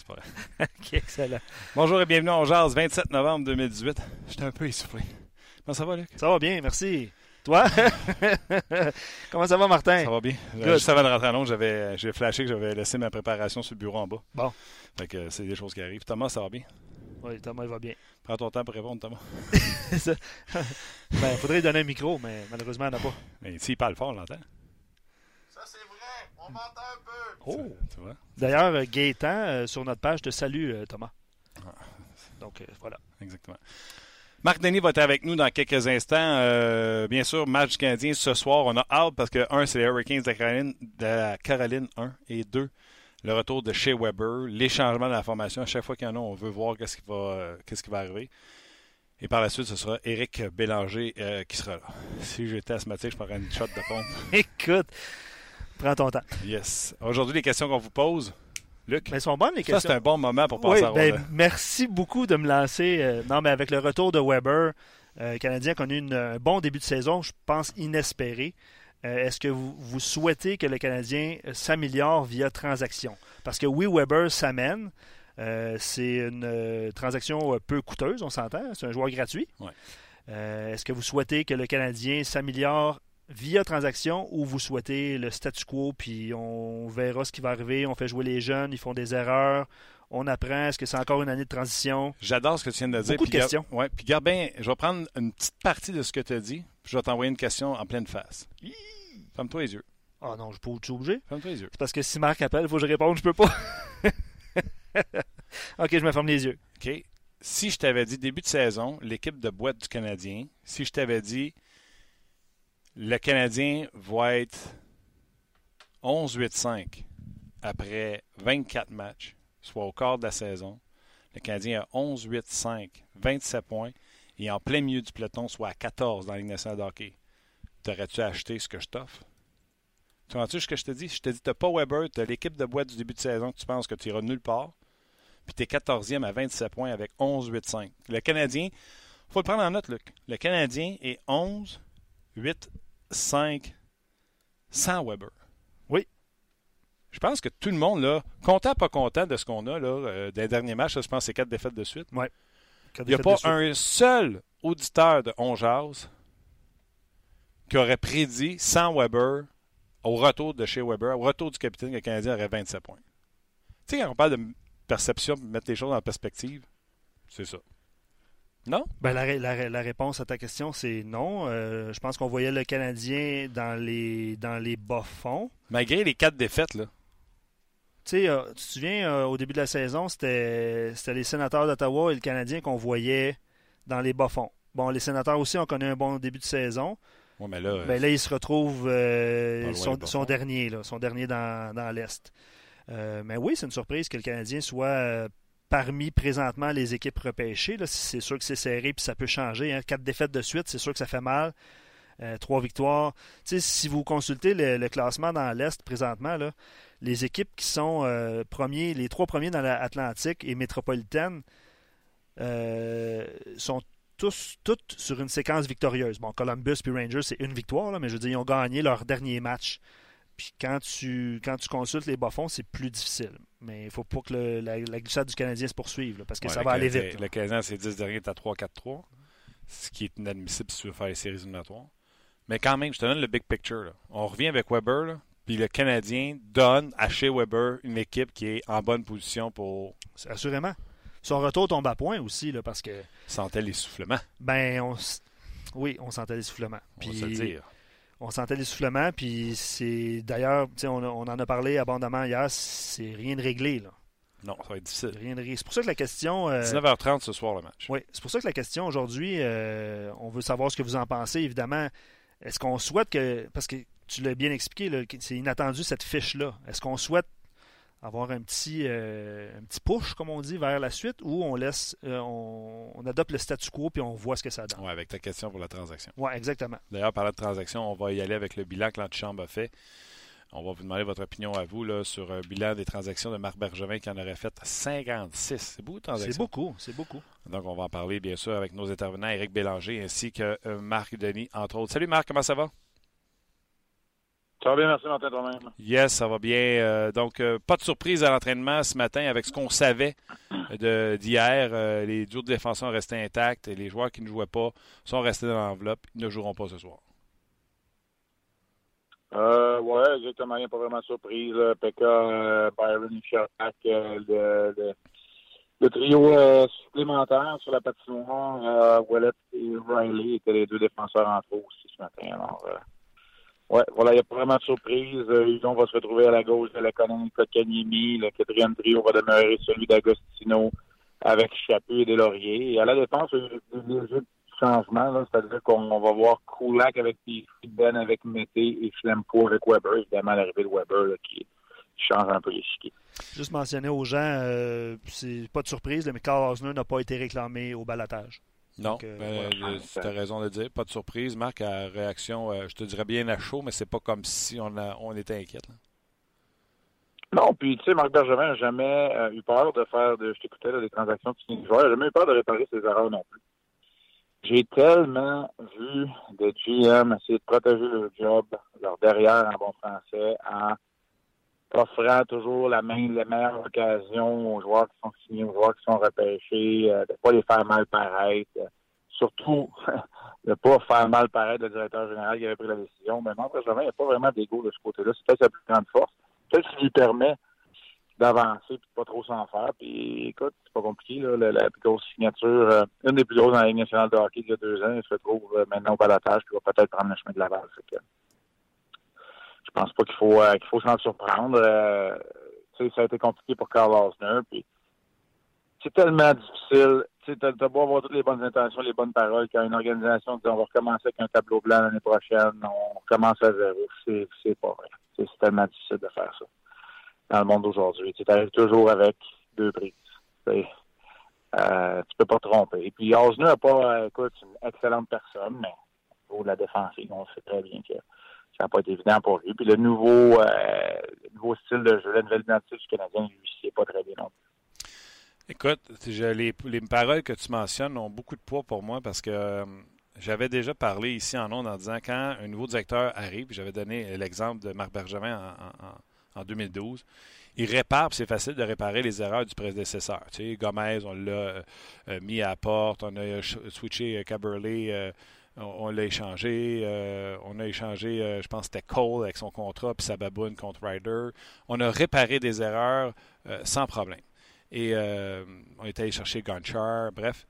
Jazz! Non, c'est pas vrai. ok, excellent. Bonjour et bienvenue au Jazz, 27 novembre 2018. J'étais un peu essoufflé. Comment ça va, Luc? Ça va bien, merci. Toi? Comment ça va, Martin? Ça va bien. Euh, juste avant de rentrer à Londres, j'avais, j'ai flashé que j'avais laissé ma préparation sur le bureau en bas. Bon. Fait que euh, c'est des choses qui arrivent. Thomas, ça va bien? Oui, Thomas, il va bien. Prends ton temps pour répondre, Thomas. ça. ben, faudrait lui donner un micro, mais malheureusement, il n'en a pas. Mais s'il parle fort, on l'entend. Un peu. Oh! Tu, tu vois? D'ailleurs, euh, Gaétan, euh, sur notre page, te salue, euh, Thomas. Ah. Donc, euh, voilà. Exactement. Marc Denis va être avec nous dans quelques instants. Euh, bien sûr, match du Canadien ce soir. On a hâte parce que, un, c'est les Hurricanes de la Caroline, de la Caroline 1 et 2. Le retour de Shea Weber, les changements de la formation. À chaque fois qu'il y en a, on veut voir qu'est-ce qui va, euh, qu'est-ce qui va arriver. Et par la suite, ce sera Éric Bélanger euh, qui sera là. Si j'étais asthmatique, je prendrais une shot de pompe. Écoute, prends ton temps. Yes. Aujourd'hui, les questions qu'on vous pose. Luc, Mais elles sont bonnes, les ça, questions. c'est un bon moment pour passer Oui, à ben, merci beaucoup de me lancer. euh, non, mais avec le retour de Weber, euh, Canadien a connu une- un bon début de saison, je pense inespéré. Euh, Est-ce que vous, vous souhaitez que le Canadien s'améliore via transaction? Parce que oui, Weber s'amène. C'est une transaction peu coûteuse, on s'entend. C'est un joueur gratuit. Ouais. Est-ce que vous souhaitez que le Canadien s'améliore via transaction ou vous souhaitez le statu quo, puis on verra ce qui va arriver, on fait jouer les jeunes, ils font des erreurs, on apprend, est-ce que c'est encore une année de transition? J'adore ce que tu viens de dire. Beaucoup de Puis gar- questions. Ouais, puis garde bien, je vais prendre une petite partie de ce que tu as dit, puis je vais t'envoyer une question en pleine face. Ferme-toi les yeux. Ah non, je peux être obligé. Ferme-toi les yeux. C'est parce que si Marc appelle, il faut que je réponde, je peux pas. ok, je me ferme les yeux. OK? Si je t'avais dit début de saison, l'équipe de boîte du Canadien, si je t'avais dit le Canadien va être 11-8-5 après 24 matchs, soit au quart de la saison, le Canadien a 11-8-5, 27 points, et en plein milieu du peloton, soit à 14 dans la Ligue de t'aurais-tu acheté ce que je t'offre? Tu entends ce que je te dis? Je te dis, t'as pas Weber, t'as l'équipe de boîte du début de saison que tu penses que tu iras nulle part puis tu es 14e à 27 points avec 11-8-5. Le Canadien, faut le prendre en note, Luc. Le Canadien est 11-8-5 sans Weber. Oui. Je pense que tout le monde, là, content, pas content de ce qu'on a là, euh, des derniers matchs, là, je pense que c'est quatre défaites de suite. Il n'y a pas un seul auditeur de On Jazz qui aurait prédit sans Weber au retour de chez Weber, au retour du capitaine, que le Canadien aurait 27 points. Tu sais, quand on parle de perception, mettre les choses en perspective, c'est ça. Non? Ben, la, ré- la ré- la réponse à ta question, c'est non. Euh, je pense qu'on voyait le Canadien dans les, dans les bas-fonds. Malgré les quatre défaites, là. Tu sais, euh, tu te souviens, euh, au début de la saison, c'était les sénateurs d'Ottawa et le Canadien qu'on voyait dans les bas-fonds. Bon, les sénateurs aussi ont connu un bon début de saison. Ouais, mais là, Ben là, il se retrouve euh, Pas loin son, dernier, là, son dernier dans, dans l'Est. Euh, mais oui, c'est une surprise que le Canadien soit parmi présentement les équipes repêchées. C'est sûr que c'est serré puis ça peut changer. hein. Quatre défaites de suite, c'est sûr que ça fait mal. Euh, trois victoires. Si vous consultez le, classement dans l'Est présentement, les équipes qui sont euh, les trois premiers dans l'Atlantique et métropolitaine euh, sont tous, toutes sur une séquence victorieuse. Bon, Columbus puis Rangers, c'est une victoire, mais je veux dire, ils ont gagné leur dernier match. Puis quand tu, quand tu consultes les bas-fonds, c'est plus difficile. Mais il faut pas que le- la, la glissade du Canadien se poursuive, là, parce que ouais, ça va aller vite. Le Canadien, c'est 10 derniers, t'as 3-4-3, ce qui est inadmissible si tu veux faire les séries éliminatoires. Mais quand même, je te donne le big picture. là. On revient avec Weber, là, puis le Canadien donne à chez Weber une équipe qui est en bonne position pour Assurément. Son retour tombe à point aussi, là, parce que, sentir l'essoufflement, ben, on, oui, on sentait l'essoufflement. on va se le dire. On sentait l'essoufflement, puis c'est d'ailleurs, on, on en a parlé abondamment hier, c'est rien de réglé, là. Non, ça va être difficile. Rien de réglé. C'est pour ça que la question. euh, 19h30 ce soir, le match. Oui, c'est pour ça que la question aujourd'hui, euh, on veut savoir ce que vous en pensez, évidemment. Est-ce qu'on souhaite que. Parce que tu l'as bien expliqué, c'est inattendu cette fiche-là. Est-ce qu'on souhaite avoir un petit, euh, un petit push, comme on dit, vers la suite, ou on laisse. euh, on, on adopte le statu quo puis on voit ce que ça donne? Ouais, avec ta question pour la transaction. Oui, exactement. D'ailleurs, parlant de transaction, on va y aller avec le bilan que l'antichambre a fait. On va vous demander votre opinion à vous là, sur un bilan des transactions de Marc Bergevin qui en aurait fait 56. C'est beaucoup de transactions. C'est beaucoup, c'est beaucoup. Donc, on va en parler, bien sûr, avec nos intervenants, Éric Bélanger ainsi que euh, Marc Denis, entre autres. Salut Marc, comment ça va? Ça va bien, merci Martin toi-même. Yes, ça va bien. Euh, donc, euh, pas de surprise à l'entraînement ce matin avec ce qu'on savait d'hier. Euh, les duos de défenseurs restaient intacts et les joueurs qui ne jouaient pas sont restés dans l'enveloppe. Ils ne joueront pas ce soir. Euh, ouais, exactement. Il n'y a pas vraiment de surprise. Pekka, Byron et Sherpack, le, le, le, trio supplémentaire sur la patinoire, Wallet et Riley étaient les deux défenseurs en trop aussi ce matin. Alors, Ouais, voilà, il n'y a pas vraiment de surprise. Euh, on va se retrouver à la gauche de l'économie Kotkaniemi. Le quatrième trio va demeurer celui d'Agostino avec Chaput et Delaurier. Et à la défense, il y a des changements. C'est-à-dire qu'on va voir Kulak avec Ben avec Mété et Flempo avec Weber. Évidemment, l'arrivée de Weber qui change un peu l'échiquier. Juste mentionner aux gens, euh, c'est pas de surprise, mais Carl Osner n'a pas été réclamé au balatage. Non, euh, ben, tu as raison de dire. Pas de surprise. Marc, à réaction, euh, je te dirais bien à chaud, mais c'est pas comme si on, on était inquiète. Non, puis tu sais, Marc Bergevin n'a jamais euh, eu peur de faire, de, je t'écoutais, des transactions de joueurs. Il n'a jamais eu peur de réparer ses erreurs non plus. J'ai tellement vu de GM essayer de protéger leur job, leur derrière en bon français, en offrant toujours la, main, la meilleure occasion aux joueurs qui sont signés, aux joueurs qui sont repêchés, euh, de ne pas les faire mal paraître. surtout, de ne pas faire mal paraître le directeur général qui avait pris la décision. Mais non, il n'y a pas vraiment d'égo de ce côté-là. C'est peut-être sa plus grande force. Peut-être qu'il lui permet d'avancer et de pas trop s'en faire. Puis écoute, c'est pas compliqué. Là, la, plus grosse signature, euh, une des plus grosses dans la Ligue nationale de hockey il y a deux ans, il se retrouve euh, maintenant au balatage, puis va peut-être prendre le chemin de la base je pense pas qu'il faut euh, qu'il faut s'en surprendre. Euh, ça a été compliqué pour Carl Osner. C'est tellement difficile. Tu as, beau avoir toutes les bonnes intentions, les bonnes paroles, quand une organisation dit on va recommencer avec un tableau blanc l'année prochaine, on recommence à zéro. C'est pas vrai. C'est tellement difficile de faire ça dans le monde d'aujourd'hui. Tu arrives toujours avec deux prises. Euh, tu peux pas te tromper. Et puis Osner n'a pas, euh, écoute, une excellente personne, mais pour la défensive, on sait très bien que ça n'a pas été évident pour lui. Puis le nouveau, euh, nouveau style de jeu, la nouvelle identité du Canadien, lui, c'est pas très bien non Écoute, les, les, paroles que tu mentionnes ont beaucoup de poids pour moi parce que euh, j'avais déjà parlé ici en ondes en disant quand un nouveau directeur arrive, j'avais donné l'exemple de Marc Bergevin en, 2012, il répare, c'est facile de réparer les erreurs du prédécesseur. Tu sais, Gomez, on l'a euh, mis à la porte, on a switché Caberlet on, l'a échangé. Euh, on a échangé, euh, je pense que c'était Cole avec son contrat, puis sa contre Ryder. On a réparé des erreurs euh, sans problème. Et on est allé chercher Gonchar, bref.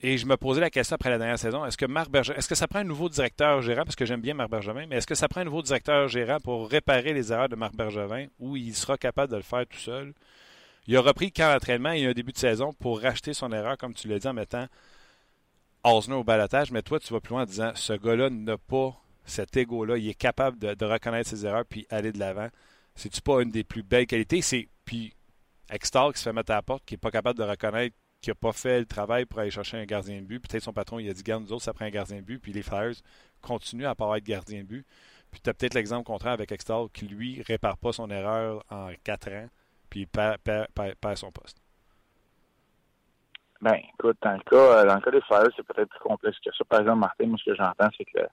et je me posais la question après la dernière saison, est-ce que Marc est-ce ça prend un nouveau directeur gérant, parce que j'aime bien Marc Bergevin, mais est-ce que ça prend un nouveau directeur gérant pour réparer les erreurs de Marc Bergevin ou il sera capable de le faire tout seul? Il a repris le camp d'entraînement et un début de saison pour racheter son erreur, comme tu l'as dit, en mettant Osner au balotage, mais toi, tu vas plus loin en disant ce gars-là n'a pas cet ego-là. Il est capable de, reconnaître ses erreurs puis aller de l'avant. C'est-tu pas une des plus belles qualités? C'est puis Extall qui se fait mettre à la porte, qui n'est pas capable de reconnaître qui n'a pas fait le travail pour aller chercher un gardien de but. Peut-être son patron, il a dit Garde, nous autres, ça prend un gardien de but. Puis les Flyers continuent à pas être gardien de but. Puis tu as peut-être l'exemple contraire avec Extall qui, lui, répare pas son erreur en quatre ans, puis il perd son poste. Ben, écoute, dans le cas, euh, dans le cas des Flyers, c'est peut-être plus complexe que ça. Par exemple, Martin, moi, ce que j'entends, c'est que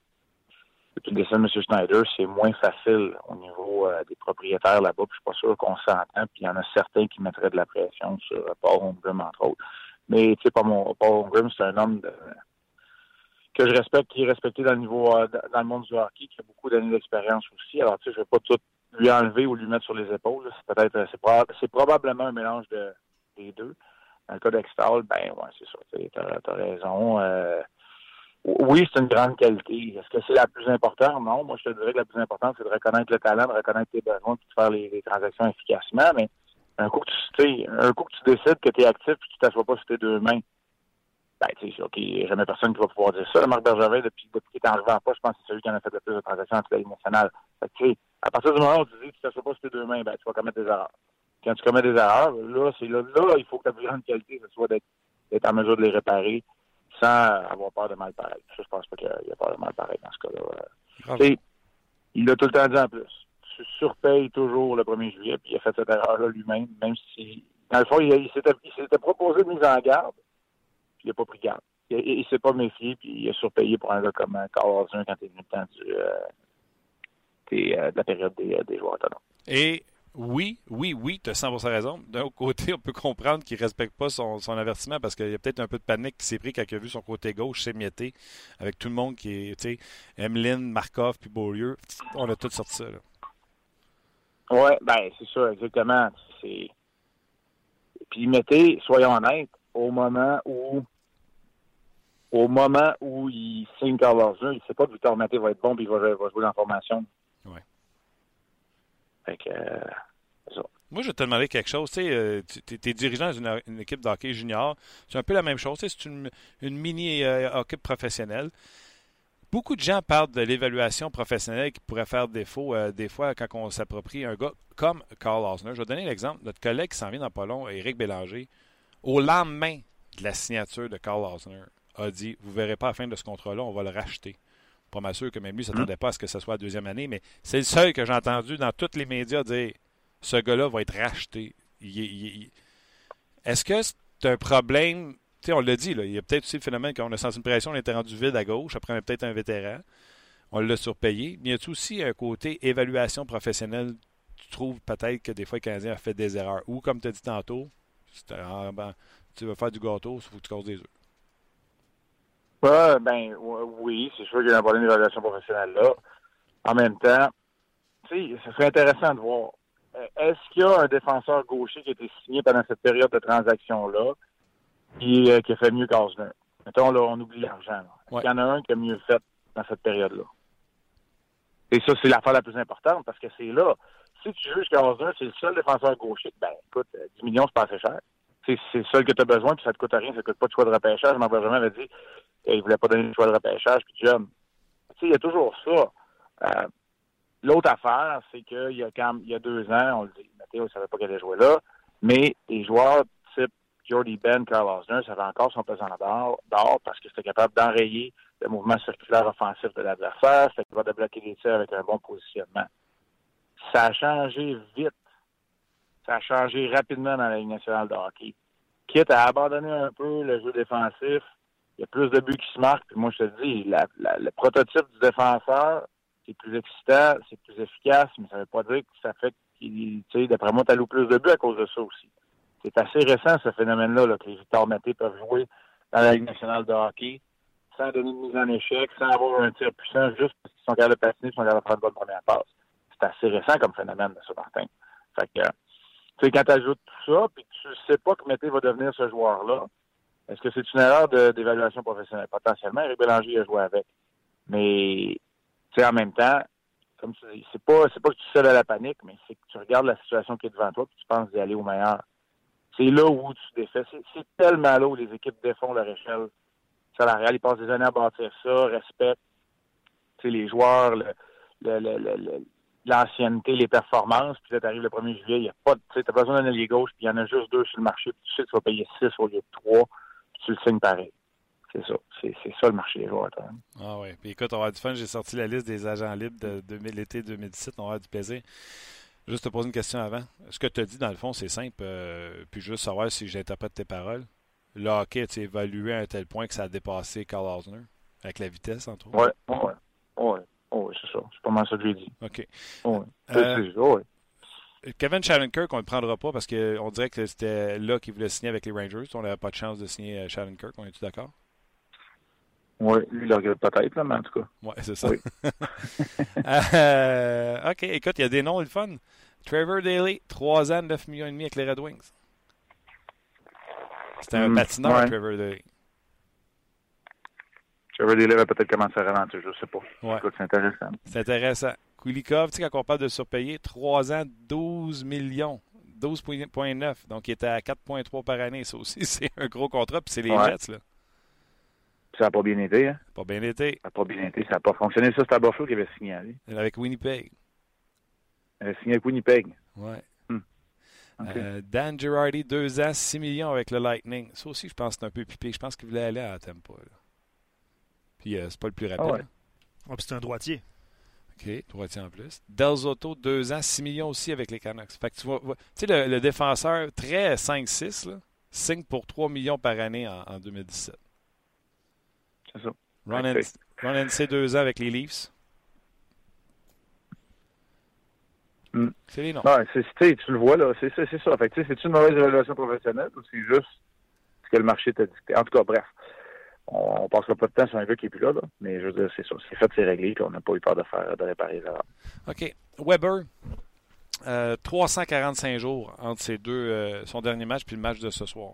depuis le décès de M. Schneider, c'est moins facile au niveau euh, des propriétaires là-bas. Puis je suis pas sûr qu'on s'entend. Puis il y en a certains qui mettraient de la pression sur euh, Paul Holmgren, entre autres. Mais tu sais, Paul Holmgren, c'est un homme que je respecte, qui est respecté dans le niveau dans le monde du hockey, qui a beaucoup d'années d'expérience aussi. Alors, tu sais, je vais pas tout lui enlever ou lui mettre sur les épaules. C'est peut-être c'est, probablement un mélange de, des deux. Dans le cas d'Extal, ben ouais, c'est ça. Tu as, raison. Euh, oui, c'est une grande qualité. Est-ce que c'est la plus importante? Non. Moi, je te dirais que la plus importante, c'est de reconnaître le talent, de reconnaître tes besoins, puis de faire les, transactions efficacement. Mais un coup que tu, un coup que tu décides que tu es actif et que tu t'assois pas sur tes deux mains, ben, tu sais, OK, jamais personne qui va pouvoir dire ça. Marc Bergevin, depuis, depuis qu'il est en pas, je pense que c'est celui qui en a fait le plus de transactions entre la Ligue. Fait que, à partir du moment où tu dis que tu t'assois pas sur tes deux mains, ben, tu vas commettre des erreurs quand tu commets des erreurs, là, c'est là, là, il faut que ta plus grande qualité, ce soit d'être en mesure de les réparer sans avoir peur de mal pareil. Je je pense pas qu'il y a peur de mal pareil dans ce cas-là. Il a tout le temps dit en plus. Tu surpayes toujours le 1er juillet, puis il a fait cette erreur-là lui-même, même si, dans le fond, il, s'était proposé de mise en garde, puis il n'a pas pris garde. Il, ne s'est pas méfié, puis il a surpayé pour un gars comme Carl Hauser quand il est venu le temps du, euh, de la période des, des joueurs autonomes. Et oui, oui, oui, tu as 100% raison. D'un autre côté, on peut comprendre qu'il ne respecte pas son, avertissement parce qu'il y a peut-être un peu de panique qui s'est pris quand il a vu son côté gauche s'émietter avec tout le monde qui est, tu sais, Emeline, Markov puis Beaulieu. On a tout sorti ça. Oui, ben c'est ça, exactement. Puis mettez, soyons honnêtes, au moment où au moment où il signe Carl Larson, il ne sait pas que Victor Maté va être bon et il va, va jouer dans la formation. Euh, moi, je vais te demander quelque chose. Tu euh, es, dirigeant d'une équipe de hockey junior. C'est un peu la même chose. C'est une, mini-équipe euh, professionnelle. Beaucoup de gens parlent de l'évaluation professionnelle qui pourrait faire défaut des fois quand on s'approprie un gars comme Carl Osner. Je vais donner l'exemple. Notre collègue qui s'en vient dans pas long, Éric Bélanger, au lendemain de la signature de Carl Osner, a dit Vous ne verrez pas à la fin de ce contrat-là, on va le racheter. Pas mal sûr que même lui ne s'attendait pas à ce que ce soit la deuxième année, mais c'est le seul que j'ai entendu dans tous les médias dire ce gars-là va être racheté. Est-ce que c'est un problème? sais, on l'a dit, là, il y a peut-être aussi le phénomène qu'on a senti une pression, on était rendu vide à gauche, après peut-être un vétéran. On l'a surpayé. Mais y a aussi un côté évaluation professionnelle? Tu trouves peut-être que des fois, le Canadien a fait des erreurs. Ou, comme tu as dit tantôt, ben, tu veux faire du gâteau, il faut que tu causes des œufs. Ben oui, c'est sûr qu'il y a un problème d'évaluation professionnelle là. En même temps, tu sais, ce serait intéressant de voir. Euh, est-ce qu'il y a un défenseur gaucher qui a été signé pendant cette période de transaction-là qui, euh, qui a fait mieux qu'Osner? Mettons, là, on oublie l'argent. Qu'il y en a un qui a mieux fait dans cette période-là? Et ça, c'est l'affaire la plus importante parce que c'est là. Si tu juges qu'Osner, c'est le seul défenseur gaucher, ben écoute, 10 euh, millions, c'est pas assez cher. C'est le seul que tu as besoin, puis ça te coûte rien, ça te coûte pas de choix de repêchage. M'en vraiment avait dit il voulait pas donner le choix de repêchage, puis. Tu sais, il y a toujours ça. Euh, l'autre affaire, c'est qu'il y a quand il y a deux ans, on le dit, Mathéo ne savait pas qu'elle allait jouer là, mais les joueurs type Jordy Ben, Carl Osner, ça avait encore son pesant d'or parce que c'était capable d'enrayer le mouvement circulaire offensif de l'adversaire, c'était capable de bloquer les tirs avec un bon positionnement. Ça a changé vite. Ça a changé rapidement dans la Ligue nationale de hockey. Quitte à abandonner un peu le jeu défensif, il y a plus de buts qui se marquent. Puis moi, je te dis, le prototype du défenseur, c'est plus excitant, c'est plus efficace, mais ça veut pas dire que ça fait qu'il, tu sais, d'après moi, tu plus de buts à cause de ça aussi. C'est assez récent, ce phénomène-là, là, que les Victor Maté peuvent jouer dans la Ligue nationale de hockey sans donner une mise en échec, sans avoir un tir puissant, juste parce qu'ils sont capables de patiner, ils sont capables de prendre bonne première passe. C'est assez récent comme phénomène, ça, Martin. Fait que, tu sais, quand tu ajoutes tout ça, puis tu sais pas que Mété va devenir ce joueur-là, est-ce que c'est une erreur d'évaluation professionnelle? Potentiellement, Eric Bélanger a joué avec. Mais, tu sais, en même temps, comme tu dis, c'est pas, pas que tu cèdes à la panique, mais c'est que tu regardes la situation qui est devant toi et tu penses d'y aller au meilleur. C'est là où tu défais. C'est, tellement là où les équipes défont leur échelle salariale. Ils passent des années à bâtir ça, respectent, tu les joueurs, l'ancienneté, les performances, puis là, t'arrives le 1er juillet, il y a pas, tu t'as besoin d'un allié gauche, puis il y en a juste deux sur le marché, puis tu sais que tu vas payer six au lieu de trois tu le signes pareil. C'est ça. C'est, ça le marché des joueurs. Ah oui. Puis écoute, on va avoir du fun. J'ai sorti la liste des agents libres de, l'été 2017. On va avoir du plaisir. Juste te poser une question avant. Ce que tu as dit, dans le fond, c'est simple. Euh, puis juste savoir si j'interprète tes paroles. Le hockey a évalué à un tel point que ça a dépassé Carl Osner avec la vitesse, entre autres? Oui, oui. Oui, ouais, c'est ça. C'est pas mal ça que j'ai dit. OK. Oui. Euh, Kevin Shattenkirk, on ne le prendra pas parce qu'on dirait que c'était là qu'il voulait signer avec les Rangers. On n'avait pas de chance de signer euh, Shattenkirk. On est-tu d'accord? Oui, lui, il le regrette peut-être, mais en tout cas. Oui, c'est ça. Euh, OK, écoute, il y a des noms, le fun. Trevor Daly, 3 ans, 9 millions et demi avec les Red Wings. C'était un patineur, Trevor Daly. Trevor Daly va peut-être commencer à ralentir, je ne sais pas. Ouais. c'est intéressant. C'est intéressant. Kulikov, tu sais, quand on parle de surpayer, 3 ans, 12 millions. 12,9. Donc, il était à 4,3 par année. Ça aussi, c'est un gros contrat. Puis c'est les Jets, là. Ça n'a pas bien été, hein? Pas bien été. Ça n'a pas bien été. Ça n'a pas fonctionné. Ça, c'était à Buffalo qui avait signé à lui. Avec Winnipeg. Il avait signé avec Winnipeg. Oui. Hmm. Euh, Dan Girardi, 2 ans, 6 millions avec le Lightning. Ça aussi, je pense que c'est un peu pipé. Je pense qu'il voulait aller à Tampa. Là. Puis, euh, c'est pas le plus rapide. Ah ouais. ouais c'est un droitier. OK, droitier en plus. Delzotto, 2 ans, 6 millions aussi avec les Canucks. Fait que tu vois, tu sais, le, défenseur très 5-6, signe pour 3 millions par année en, 2017. C'est ça. Ron, NC, 2 ans avec les Leafs. Mm. C'est les noms. Non, c'est, tu le vois, là, c'est, ça. Fait que, c'est une mauvaise relation professionnelle ou c'est juste ce que le marché t'a dicté? En tout cas, bref. On, on passera pas de temps sur un gars qui est plus là, là. mais je veux dire, c'est ça. C'est fait, c'est réglé, puis on n'a pas eu peur de faire de réparer les erreurs. OK. Weber, euh, 345 jours entre ces deux, euh, son dernier match puis le match de ce soir.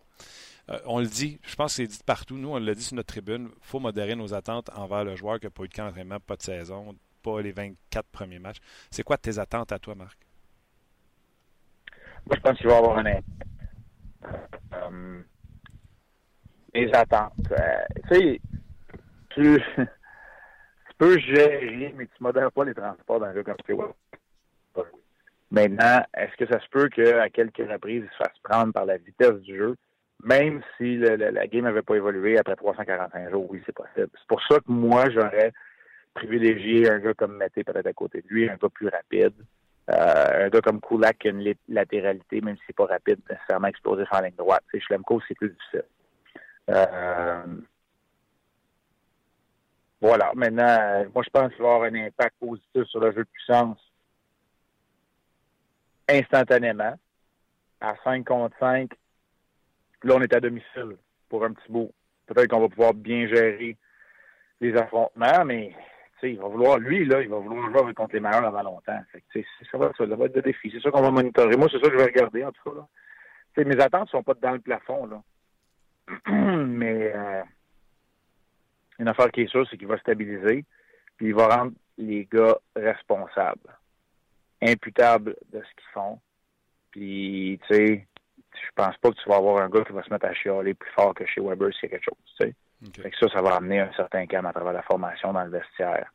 Euh, on le dit, je pense que c'est dit partout. Nous, on l'a dit sur notre tribune. Il faut modérer nos attentes envers le joueur qui n'a pas eu de camp d'entraînement, pas de saison, pas les 24 premiers matchs. C'est quoi tes attentes à toi, Marc? Moi, je pense qu'il va y avoir un impact. Euh, les attentes. Euh, tu sais, tu, peux gérer, mais tu ne modères pas les transports d'un jeu comme ça. Maintenant, est-ce que ça se peut qu'à quelques reprises, il se fasse prendre par la vitesse du jeu, même si le, le, la game n'avait pas évolué après 345 jours? Oui, c'est possible. C'est pour ça que moi, j'aurais privilégié un gars comme Mété peut-être à côté de lui, un gars plus rapide. Euh, un gars comme Kulak qui a une latéralité, même si c'est pas rapide, nécessairement explosif en ligne droite. Schlemko, c'est plus difficile. Euh, voilà. Maintenant, moi, je pense qu'il va avoir un impact positif sur le jeu de puissance instantanément. À 5 contre 5, là, on est à domicile pour un petit bout. Peut-être qu'on va pouvoir bien gérer les affrontements, mais il va vouloir, lui, là, il va vouloir jouer contre les meilleurs avant longtemps. Ça, va, être le défi. C'est ça qu'on va monitorer. Moi, c'est ça que je vais regarder, en tout cas. Mes attentes ne sont pas dans le plafond, là. Mais euh, une affaire qui est sûre, c'est qu'il va stabiliser, puis il va rendre les gars responsables, imputables de ce qu'ils font. Puis, tu sais, je pense pas que tu vas avoir un gars qui va se mettre à chialer plus fort que chez Weber s'il y a quelque chose, tu sais. Okay. Fait que ça, ça va amener un certain calme à travers la formation dans le vestiaire.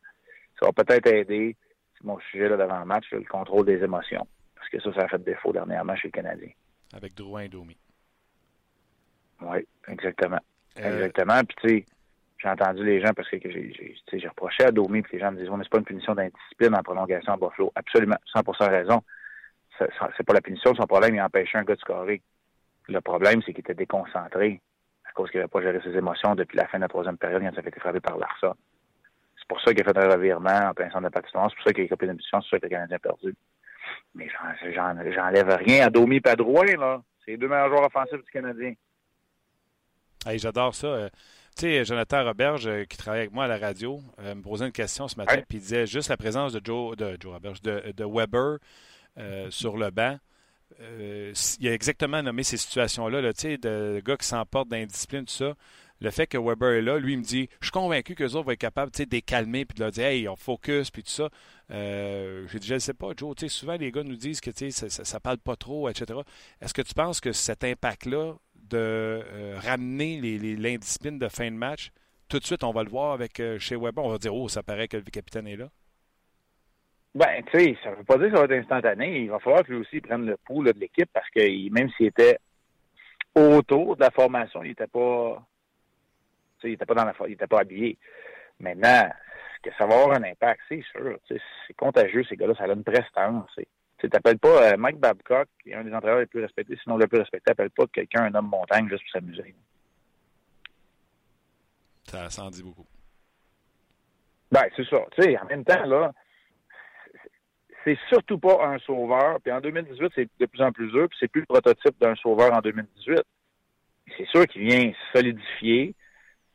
Ça va peut-être aider, c'est mon sujet là, devant le match, le contrôle des émotions. Parce que ça, ça a fait défaut dernièrement chez le Canadien. Avec Drouin et Domi. Oui, exactement. Euh... Exactement. Puis, tu sais, j'ai entendu les gens parce que j'ai reproché à Domi, puis les gens me disent, on n'est pas une punition d'indiscipline en prolongation à Buffalo. Absolument, 100% raison. C'est pas la punition, son problème, il a empêché un gars de scorer. Le problème, c'est qu'il était déconcentré à cause qu'il n'avait pas géré ses émotions depuis la fin de la troisième période quand il avait été frappé par Larson. C'est pour ça qu'il a fait un revirement en plein centre de patinoire. C'est pour ça qu'il a écopé une mission. C'est pour ça que le Canadien a perdu. Mais j'enlève rien à Domi et à Drouin, là. C'est les deux meilleurs joueurs offensifs du Canadien. Hey, J'adore ça. Euh, tu sais, Jonathan Roberge, euh, qui travaille avec moi à la radio, euh, me posait une question ce matin, Ouais. puis il disait juste la présence de Joe, de Joe Roberge, de, de Weber euh, sur le banc. Euh, il a exactement nommé ces situations-là, là, tu sais, de gars qui s'emportent d'indiscipline, tout ça. Le fait que Weber est là, lui, il me dit Je suis convaincu qu'eux autres vont être capables tu sais, de les calmer puis de leur dire Hey, on focus, puis tout ça. Euh, J'ai dit Je ne sais pas, Joe. Tu sais, souvent, les gars nous disent que tu sais, ça, ça parle pas trop, etc. Est-ce que tu penses que cet impact-là de euh, ramener l'indiscipline de fin de match, tout de suite, on va le voir avec euh, chez Weber On va dire Oh, ça paraît que le capitaine est là. Ben, tu sais, ça veut pas dire que ça va être instantané. Il va falloir que lui aussi prenne le pouls de l'équipe parce que même s'il était autour de la formation, il était pas. il était pas dans la il était pas habillé. Maintenant, que ça va avoir un impact, c'est sûr. C'est contagieux, ces gars-là, ça a une prestance. Tu t'appelles pas euh, Mike Babcock, qui est un des entraîneurs les plus respectés, sinon le plus respecté, t'appelles pas quelqu'un un homme montagne juste pour s'amuser. Ça, ça en dit beaucoup. Ben, c'est ça. Tu sais, en même temps, là, c'est surtout pas un sauveur. Puis en 2018, c'est de plus en plus dur. Puis c'est plus le prototype d'un sauveur en 2018. C'est sûr qu'il vient solidifier.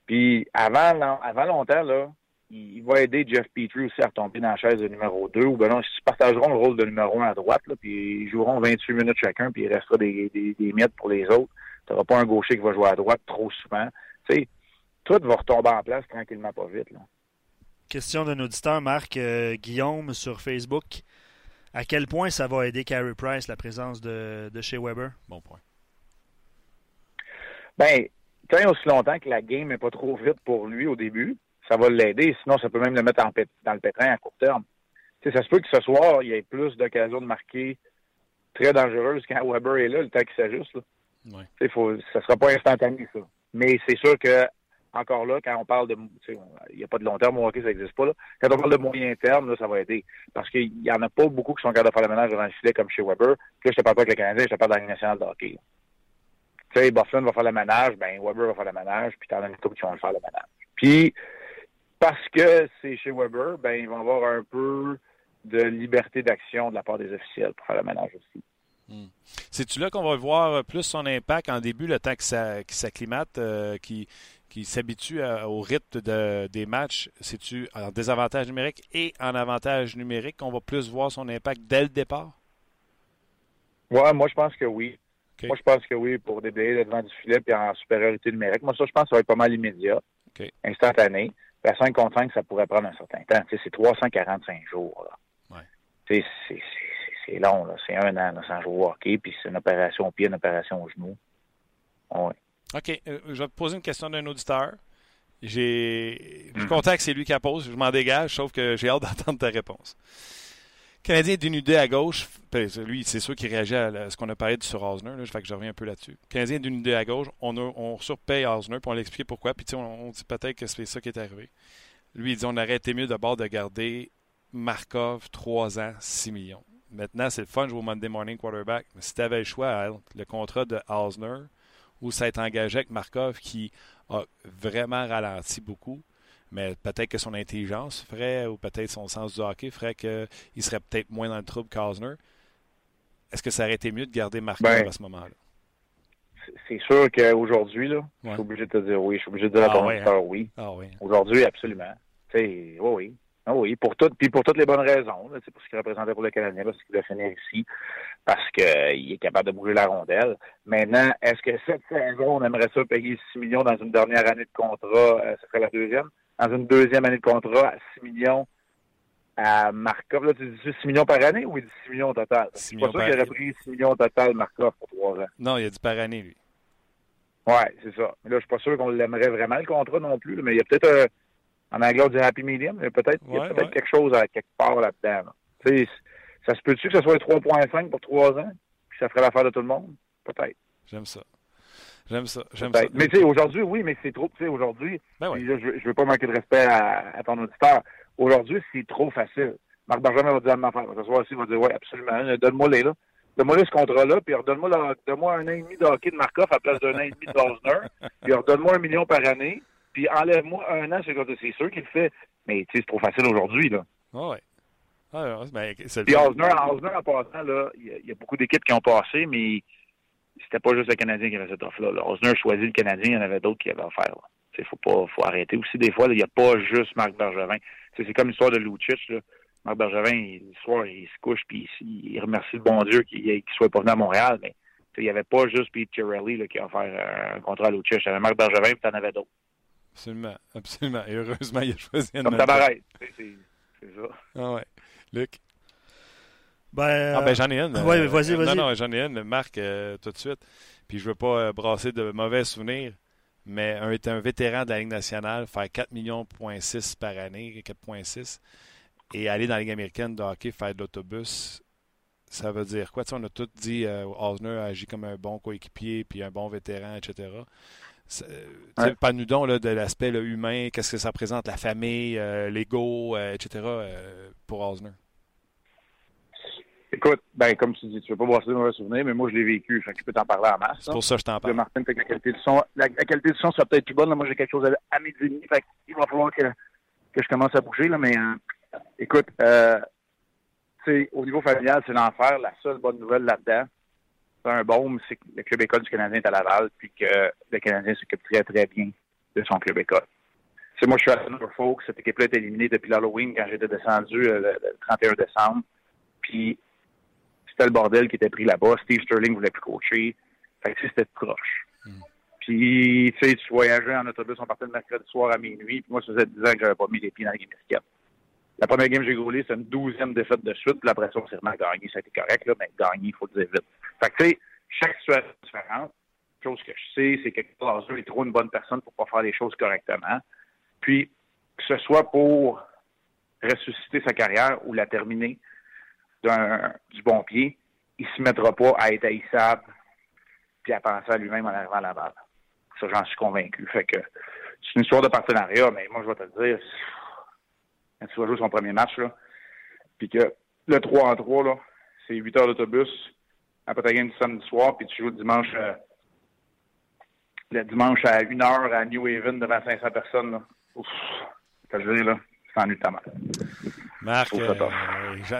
Puis avant, avant longtemps, là, il va aider Jeff Petrie aussi à retomber dans la chaise de numéro 2. Ou ben non, ils se partageront le rôle de numéro 1 à droite. Là, puis ils joueront 28 minutes chacun. Puis il restera des, des, des miettes pour les autres. Tu n'auras pas un gaucher qui va jouer à droite trop souvent. Tu sais, tout va retomber en place tranquillement, pas vite. Là. Question d'un auditeur, Marc euh, Guillaume, sur Facebook. À quel point ça va aider Carey Price, la présence de, de chez Weber? Bon point. Ben, tant aussi longtemps que la game n'est pas trop vite pour lui au début, ça va l'aider. Sinon, ça peut même le mettre en dans le pétrin à court terme. Ça se peut que ce soir, il y ait plus d'occasions de marquer très dangereuses quand Weber est là, le temps qu'il s'ajuste. Ouais. Faut, ça sera pas instantané, ça. Mais c'est sûr que, encore là, quand on parle de, il n'y a pas de long terme au hockey, ça n'existe pas, là. Quand on parle de moyen terme, là, ça va aider. Parce qu'il y en a pas beaucoup qui sont capables de faire le ménage devant le filet comme chez Weber. Puis là, je te parle pas avec le Canadien, je te parle de la Ligue nationale de hockey. Tu sais, Bufflin va faire le ménage, ben, Weber va faire le ménage, puis t'en as une couple qui vont le faire le ménage. Puis, parce que c'est chez Weber, ben, ils vont avoir un peu de liberté d'action de la part des officiels pour faire le ménage aussi. Hmm. C'est-tu là qu'on va voir plus son impact en début, le temps qu'il s'acclimate, euh, qui, qui s'habitue au rythme de, des matchs? C'est-tu en désavantage numérique et en avantage numérique qu'on va plus voir son impact dès le départ? Ouais, moi je pense que oui. Moi je pense que oui, pour déblayer devant du filet et en supériorité numérique. Moi ça, je pense que ça va être pas mal immédiat, instantané. La 5 contre 5, ça pourrait prendre un certain temps. c'est 345 jours. Là. Ouais. C'est long, là. C'est un an sans jouer au hockey, puis c'est une opération au pied, une opération au genou. Ouais. OK. Euh, je vais te poser une question d'un auditeur. J'ai. Je suis content que c'est lui qui la pose. Je m'en dégage, sauf que j'ai hâte d'entendre ta réponse. Canadien dénudé à gauche. Ben, lui, c'est sûr qu'il réagit à ce qu'on a parlé sur Osner. Là, fait que je reviens un peu là-dessus. Canadien dénudé à gauche. On, surpaye Osner, puis on l'explique pourquoi. Puis on, on dit peut-être que c'est ça qui est arrivé. Lui, il dit on aurait été mieux de bord de garder Markov 3 ans, 6 millions. Maintenant, c'est le fun de jouer au Monday Morning Quarterback. Mais si tu avais le choix, le contrat de Osner ou s'être engagé avec Markov qui a vraiment ralenti beaucoup, mais peut-être que son intelligence ferait, ou peut-être son sens du hockey ferait qu'il serait peut-être moins dans le trouble qu'Osner. Est-ce que ça aurait été mieux de garder Markov ben, à ce moment-là? C'est sûr qu'aujourd'hui, là, je suis obligé de te dire oui. Je suis obligé de dire à ton ah, oui. Ah, oui. Aujourd'hui, absolument. oui, oui. Ah oui, pour toutes, puis pour toutes les bonnes raisons. C'est pour ce qu'il représentait pour le Canadien, parce qu'il veut finir ici, parce qu'il est capable de bouger la rondelle. Maintenant, est-ce que cette saison, on aimerait ça payer 6 millions dans une dernière année de contrat, euh, ce serait la deuxième, dans une deuxième année de contrat à 6 millions à Markov. Là, tu dis 6 millions par année ou il dit 6 millions au total? C'est pas sûr qu'il aurait pris 6 millions au total, Markov, pour 3 ans. Non, il a dit par année, lui. Ouais, c'est ça. Mais là, je suis pas sûr qu'on l'aimerait vraiment, le contrat non plus, mais il y a peut-être un en anglais, on dit happy medium, mais peut-être qu'il y a peut-être quelque chose à quelque part là-dedans. Ça se peut-tu que ce soit 3.5 pour 3 ans, puis ça ferait l'affaire de tout le monde? Peut-être. J'aime ça. J'aime ça. J'aime ça. Mais tu sais, aujourd'hui, oui, mais c'est trop, tu sais, aujourd'hui, ben je, ne veux pas manquer de respect à, ton auditeur. Aujourd'hui, c'est trop facile. Marc Benjamin va dire à ma femme, ce soir il va dire, oui, absolument, donne-moi-les, là. Donne-moi ce contrat-là, puis redonne-moi donne un an et demi de hockey de Markov à la place d'un an et demi de puis redonne-moi un million par année, puis enlève-moi un an, c'est sûr qu'il le fait. Mais tu sais, c'est trop facile aujourd'hui, là. Ah ouais. Ah, ben, Puis Osner, en passant, là, il y, a beaucoup d'équipes qui ont passé, mais c'était pas juste le Canadien qui avait cette offre-là. Là. Osner choisit le Canadien, il y en avait d'autres qui avaient offert. Il faut pas faut arrêter aussi des fois. Il n'y a pas juste Marc Bergevin. c'est comme l'histoire de Lucic. Là. Marc Bergevin, le soir, il se couche puis il, remercie le bon Dieu qu'il ne soit pas venu à Montréal. Mais il n'y avait pas juste Pete Chirelli qui a offert un contrat à Lucic. Il y avait Marc Bergevin puis tu en avais d'autres. Absolument, absolument. Et heureusement, il a choisi un Comme Tabaret, c'est ça. Ah ouais. Luc? Ben, ah ben j'en ai une. Oui, euh, vas-y, vas-y. Non, non, j'en ai une, Marc, euh, tout de suite. Puis je veux pas euh, brasser de mauvais souvenirs, mais un, un vétéran de la Ligue nationale, faire 4 millions par année, 4,6, et aller dans la Ligue américaine de hockey, faire de l'autobus, ça veut dire quoi? on a tout dit, euh, Osner agit comme un bon coéquipier, puis un bon vétéran, etc. Ouais. Là, de l'aspect humain, qu'est-ce que ça représente, la famille, euh, l'ego, euh, etc. Euh, pour Osner. Écoute, ben, comme tu dis, tu ne veux pas brasser de mauvais souvenirs, mais moi, je l'ai vécu. Fait que je peux t'en parler en masse. C'est pour ça que je t'en parle. Martin fait que la qualité du son, la, qualité du son sera peut-être plus bonne. moi, j'ai quelque chose à, à Fait il va falloir que, que je commence à bouger. Là, mais écoute, au niveau familial, c'est l'enfer. La seule bonne nouvelle là-dedans, un baume, c'est que le club école du Canadien est à Laval, puis que le Canadien s'occupe très, très bien de son club école. C'est moi, je suis à Norfolk. Cette équipe-là est éliminée depuis l'Halloween quand j'étais descendu euh, le, 31 décembre. Puis c'était le bordel qui était pris là-bas. Steve Sterling voulait plus coacher. Fait que c'était proche. Hmm. Puis, tu sais, tu voyageais en autobus, on partait le mercredi soir à minuit. Puis moi, ça faisait 10 ans que j'avais pas mis les pieds dans la game La première game que j'ai goulé, c'est une douzième défaite de suite. Puis après ça, on s'est vraiment gagné. Ça a été correct, là, mais gagné, il faut le dire vite. Fait que, tu sais, chaque situation est différente. Chose que je sais, c'est que Glasgow est trop une bonne personne pour pas faire les choses correctement. Puis, que ce soit pour ressusciter sa carrière ou la terminer du bon pied, il se mettra pas à être haïssable puis à penser à lui-même en arrivant à la balle. Ça, j'en suis convaincu. Fait que c'est une histoire de partenariat, mais moi, je vais te le dire, tu vas jouer son premier match, là, puis que le 3 en 3, là, c'est 8 heures d'autobus, après ta game du samedi soir, puis tu joues le dimanche, euh, le dimanche à 1h à New Haven devant 500 personnes. Là. Ouf, je dire, là, c'est ennuyeux ta Marc, euh,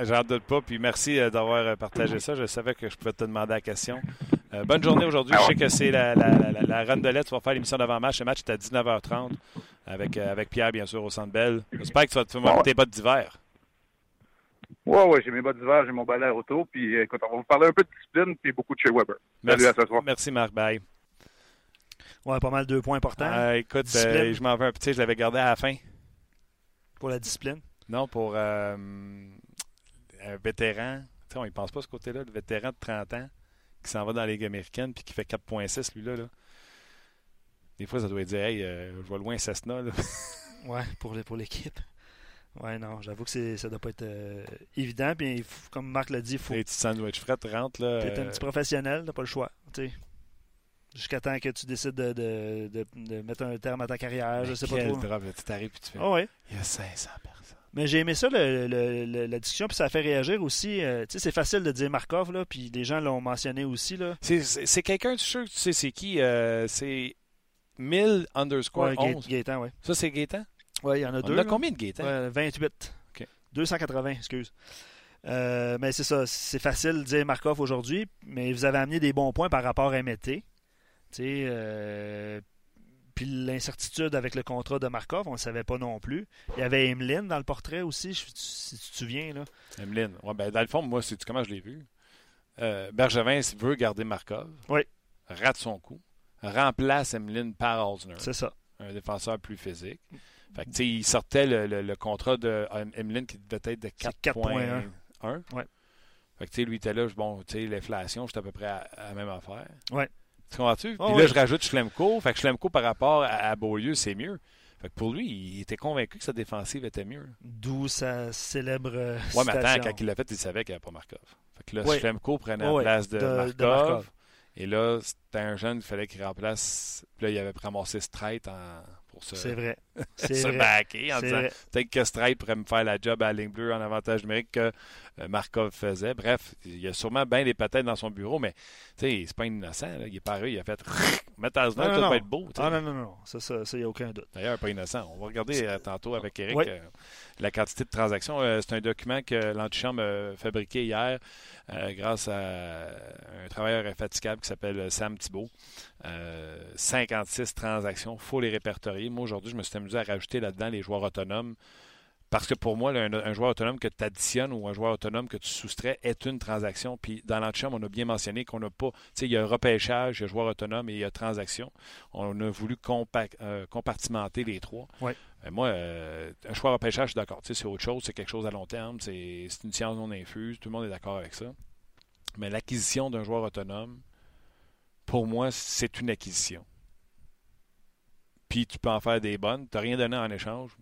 j'en doute pas. Puis merci euh, d'avoir euh, partagé ça. Je savais que je pouvais te demander la question. Euh, bonne journée aujourd'hui. Ah Je ouais. sais que c'est la, la, la, la rondelette. Tu vas faire l'émission d'avant-match. Le match est à 19h30 avec, avec Pierre, bien sûr, au Centre Bell. J'espère que tu vas te mettre Ouais. tes bottes d'hiver. Ouais, ouais, j'ai mes bottes d'hiver, j'ai mon balai auto, puis écoute, on va vous parler un peu de discipline, puis beaucoup de chez Weber. Merci, Salut à ce soir. merci Marc. Bye. Ouais, pas mal deux points importants Euh, écoute, euh, je m'en veux un petit. Je l'avais gardé à la fin. pour la discipline. Non, pour euh, un vétéran. Tu sais, on y pense pas ce côté-là. Le vétéran de 30 ans qui s'en va dans la Ligue américaine puis qui fait 4.6, lui-là. Là. Des fois, ça doit dire Hey, euh, je vois loin Cessna. Là. Ouais, pour, pour l'équipe. Ouais, non, j'avoue que ça doit pas être euh, évident. Puis, faut- comme Marc l'a dit, il faut Les petits sandwichs frais rentrent. Là, T'es un petit professionnel, t'as pas le choix. Jusqu'à temps que tu décides de, de, de- de mettre un terme à ta carrière, je mais sais pas trop. drop, là, tu t'arrives puis tu fais ouais. Il y a 500 personnes. Mais j'ai aimé ça, le- le- le- la discussion, puis ça a fait réagir aussi. euh, tu sais, c'est facile de dire Markov, là, puis les gens l'ont mentionné aussi. Là. C'est, quelqu'un, tu es sûr que tu sais c'est qui euh, C'est 1000 underscore Ouais, Ga- 11. Gaétan, ouais. Ça, c'est Gaétan? Ouais, il y en a On deux. a là. combien de Gaétan Ouais, 28. Ok. 280, excuse. Euh, mais c'est ça, c'est facile de dire Markov aujourd'hui, mais vous avez amené des bons points par rapport à Mété. Tu sais, puis l'incertitude avec le contrat de Markov, on ne le savait pas non plus. Il y avait Emeline dans le portrait aussi, si tu te souviens. Là. Emeline. Ouais, ben, dans le fond, moi, c'est comment je l'ai vu? Euh, Bergevin veut garder Markov. Oui. Rate son coup. Remplace Emeline par Osner, C'est ça. un défenseur plus physique. Fait que, tu sais, il sortait le, le- le contrat de euh, Emeline qui devait être de C'est 4.1. 4.1. Ouais. Fait que, tu sais, lui, était là, bon, tu sais, l'inflation, j'étais à peu près à, à la même affaire. Ouais. Tu comprends-tu? Puis Oh, là, je rajoute Schlemko. Fait que Schlemko, par rapport à, à Beaulieu, c'est mieux. Fait que pour lui, il était convaincu que sa défensive était mieux. D'où sa célèbre euh, Ouais, mais attends, quand il l'a fait, il savait qu'il n'y avait pas Markov. Fait que là. Schlemko prenait la place de, de- de Markov. Et là, c'était un jeune, il fallait qu'il remplace. Puis là, il avait ramassé Streit en, pour se, C'est vrai. Se backer en disant peut-être que Streit pourrait me faire la job à la ligne bleue en avantage numérique que euh, Markov faisait. Bref, il y a sûrement bien des patates dans son bureau, mais tu sais, c'est pas innocent. là. Il est paru, il a fait mettre à Non, tout non, non. va être beau. Ah non, non, non. Ça, ça, ça, y a aucun doute. D'ailleurs, pas innocent. On va regarder euh, tantôt avec Eric Oui. euh, la quantité de transactions. Euh, c'est un document que l'antichambre a fabriqué hier grâce à un travailleur infatigable qui s'appelle Sam Thibault. Euh, 56 transactions, il faut les répertorier. Moi, aujourd'hui, je me suis amusé à rajouter là-dedans les joueurs autonomes. Parce que pour moi, là, un, un joueur autonome que tu additionnes ou un joueur autonome que tu soustrais est une transaction. Puis dans l'antichambre, on a bien mentionné qu'on n'a pas. Tu sais, il y a un repêchage, il y a joueur autonome et il y a transaction. On a voulu compa- euh, compartimenter les trois. Ouais. Euh, moi, euh, un choix repêchage, je suis d'accord. Tu sais, c'est autre chose, c'est quelque chose à long terme, c'est une science non infuse, tout le monde est d'accord avec ça. Mais l'acquisition d'un joueur autonome, pour moi, c'est une acquisition. Puis tu peux en faire des bonnes, tu n'as rien donné en échange,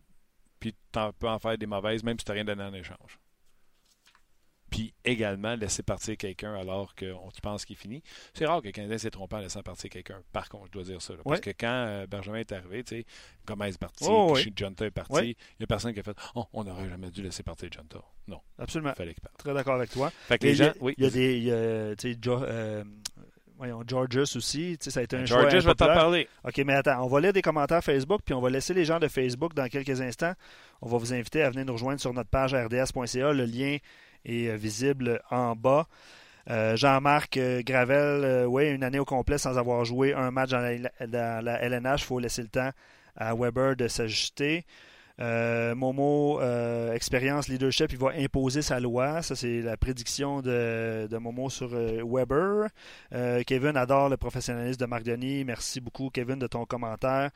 puis tu peux en faire des mauvaises, même si tu n'as rien donné en échange. Puis également, laisser partir quelqu'un alors que on- tu penses qu'il finit. C'est rare que le Canadien s'est trompé en laissant partir quelqu'un. Par contre, je dois dire ça. là. Parce que quand euh, Benjamin est arrivé, tu sais, Gomez est parti, Oh, oui. Junta est parti, Ouais. il n'y a personne qui a fait Oh, on n'aurait jamais dû laisser partir Junta. Non, Absolument. il fallait qu'il parte. Très d'accord avec toi. Fait que les il y a- gens, oui. Il y a des. il y a, tu sais, Jo- euh, voyons, Georges aussi. tu sais, Ça a été un George, choix je vais t'en parler. OK, mais attends, on va lire des commentaires Facebook, puis on va laisser les gens de Facebook dans quelques instants. On va vous inviter à venir nous rejoindre sur notre page rds.ca. Le lien est euh, visible en bas. Euh, Jean-Marc euh, Gravel, euh, oui, une année au complet sans avoir joué un match dans la, dans la LNH. Il faut laisser le temps à Weber de s'ajuster. Euh, Momo, euh, expérience, leadership, il va imposer sa loi. Ça, c'est la prédiction de, Momo sur euh, Weber. Kevin adore le professionnalisme de Marc Denis. Merci beaucoup, Kevin, de ton commentaire.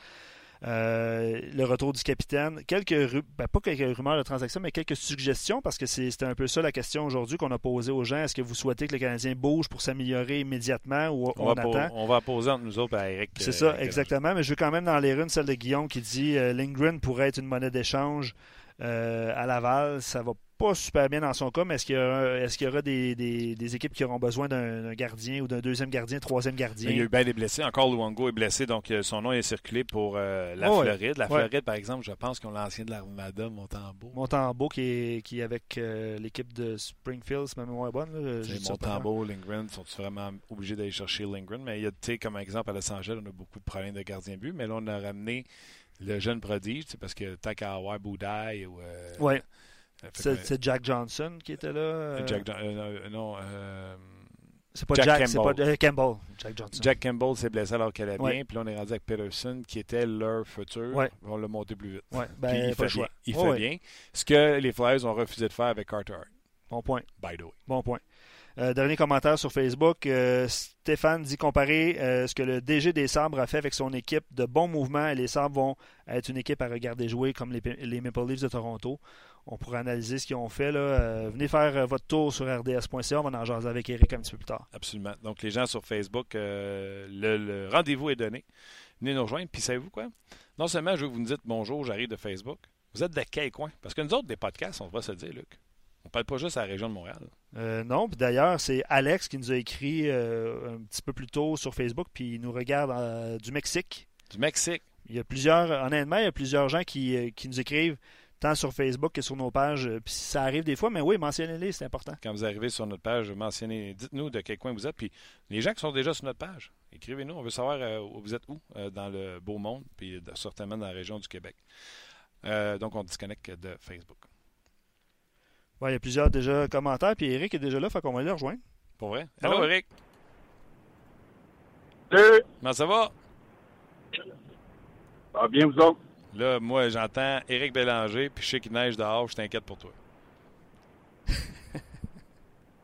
Euh, le retour du capitaine. Quelques ben, pas quelques rumeurs de transaction, mais quelques suggestions, parce que c'est- c'était un peu ça la question aujourd'hui qu'on a posée aux gens. Est-ce que vous souhaitez que le Canadien bouge pour s'améliorer immédiatement ou on, On, va, attend? on va poser entre nous autres à Eric. C'est euh, ça, Eric exactement. Mais je veux quand même dans les runes celle de Guillaume qui dit euh, Lindgren pourrait être une monnaie d'échange euh, à Laval. Ça va pas super bien dans son cas, mais est-ce qu'il y aura, est-ce qu'il y aura des, des- des équipes qui auront besoin d'un, d'un gardien ou d'un deuxième gardien, troisième gardien? Il y a eu bien des blessés. Encore Luongo est blessé, donc euh, son nom est circulé pour euh, la Oh. Floride. La Ouais. Floride, par exemple, je pense qu'ils ont l'ancien de l'Armada, Montembeau. Montembeau qui est, qui est avec euh, l'équipe de Springfield, si ma mémoire est bonne. C'est. Montembeau, Lindgren, sont vraiment obligés d'aller chercher Lindgren? Mais il y a, tu comme exemple, à Los Angeles, on a beaucoup de problèmes de gardien but, mais là, on a ramené le jeune prodige, parce que avoir Boudaille ou euh, Ouais. C'est Jack Johnson qui était là. Jack, non. C'est pas Jack, c'est pas Campbell. Jack Johnson. Jack Campbell s'est blessé alors qu'elle allait bien. Puis là, on est rendu avec Peterson, qui était leur futur. On l'a monté plus vite. Ouais. Ben, il fait, bien. Il fait bien. Ce que les Flyers ont refusé de faire avec Carter Hart. Bon point. By the way. Bon point. Euh, dernier commentaire sur Facebook. Euh, Stéphane dit comparer euh, ce que le DG des Sabres a fait avec son équipe de bons mouvements et les Sabres vont être une équipe à regarder jouer comme les, les Maple Leafs de Toronto. On pourrait analyser ce qu'ils ont fait. Là. venez faire votre tour sur rds.ca. On va en jaser avec Eric un petit peu plus tard. Absolument. Donc, les gens sur Facebook, le, rendez-vous est donné. Venez nous rejoindre. Puis, savez-vous quoi? Non seulement je veux vous dire bonjour, j'arrive de Facebook. Vous êtes de quel coin? Parce que nous autres, des podcasts, on va se dire, Luc. On parle pas juste à la région de Montréal. Euh, non, puis d'ailleurs, c'est Alex qui nous a écrit euh, un petit peu plus tôt sur Facebook, puis il nous regarde euh, du Mexique. Du Mexique. Il y a plusieurs, honnêtement, il y a plusieurs gens qui, nous écrivent tant sur Facebook que sur nos pages. Puis ça arrive des fois, mais oui, mentionnez-les, c'est important. Quand vous arrivez sur notre page, mentionnez, dites-nous de quel coin vous êtes. Puis les gens qui sont déjà sur notre page, écrivez-nous. On veut savoir où vous êtes où dans le beau monde, puis certainement dans la région du Québec. donc on disconnecte de Facebook il y a plusieurs déjà commentaires, puis Eric est déjà là, fait qu'on va le rejoindre. Pour vrai? Allô, Eric? Salut! Comment ça va? Ça va bien, vous autres? Là, moi, j'entends Eric Bélanger, puis je sais qu'il neige dehors, je t'inquiète pour toi.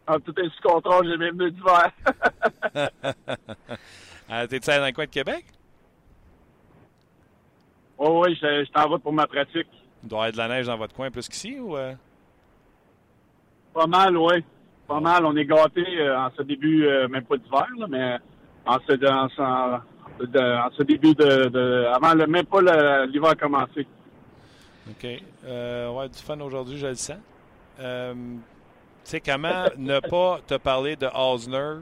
ah, tout est sous contrôle, j'ai même venu d'hiver. ah, T'es-tu dans le coin de Québec? Oh, oui, je, je t'en vais pour ma pratique. Il doit y avoir de la neige dans votre coin plus qu'ici, ou... Euh? Pas mal, oui. Pas mal. On est gâtés euh, en ce début, euh, même pas d'hiver, mais en ce, ce début de, avant le, même pas l'hiver a commencé. OK. Euh, ouais, du fun aujourd'hui, je le sens. Euh, tu sais, comment ne pas te parler de Osner?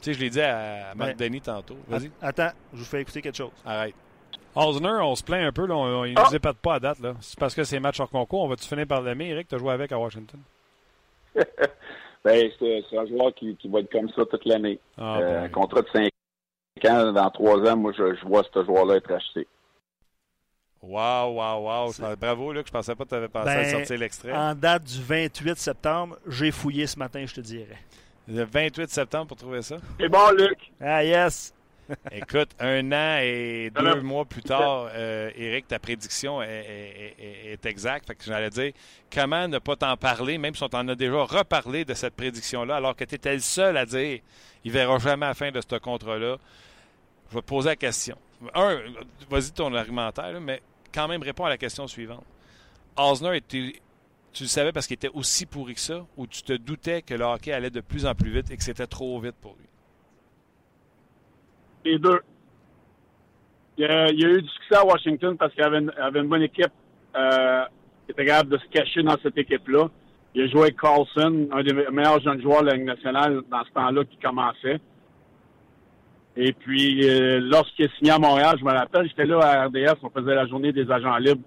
Tu sais, je l'ai dit à Marc Denis tantôt. Vas-y. Attends, je vous fais écouter quelque chose. Arrête. Osner, on se plaint un peu. Là, on, il ne nous épate pas à date. C'est parce que c'est match hors concours. On va-tu finir par l'aimer, Eric? Tu as joué avec à Washington? ben, c'est un joueur qui, qui, va être comme ça toute l'année. Ah, euh, Un contrat de 5 ans, dans 3 ans, moi, je, je vois ce joueur-là être acheté. Wow, wow, wow. Bravo, Luc. Je pensais pas que tu avais pensé à ben, sortir l'extrait. En date du 28 septembre, j'ai fouillé ce matin, je te dirais. Le 28 septembre pour trouver ça? C'est bon, Luc. Ah, yes. Écoute, un an et deux mois plus tard, euh, Eric, ta prédiction est, exacte. Fait que j'allais dire, comment ne pas t'en parler, même si on t'en a déjà reparlé de cette prédiction-là, alors que tu étais le seul à dire il verra jamais la fin de ce contrat-là. Je vais te poser la question. Un, vas-y ton argumentaire, mais quand même réponds à la question suivante. Osner, tu le savais parce qu'il était aussi pourri que ça, ou tu te doutais que le hockey allait de plus en plus vite et que c'était trop vite pour lui? les deux. Il y, a, eu du succès à Washington parce qu'il avait, avait une, bonne équipe euh, qui était capable de se cacher dans cette équipe-là. Il a joué avec Carlson, un des meilleurs jeunes joueurs de la Ligue nationale dans ce temps-là qui commençait. Et puis, euh, lorsqu'il est signé à Montréal, je me rappelle, j'étais là à RDS, on faisait la journée des agents libres.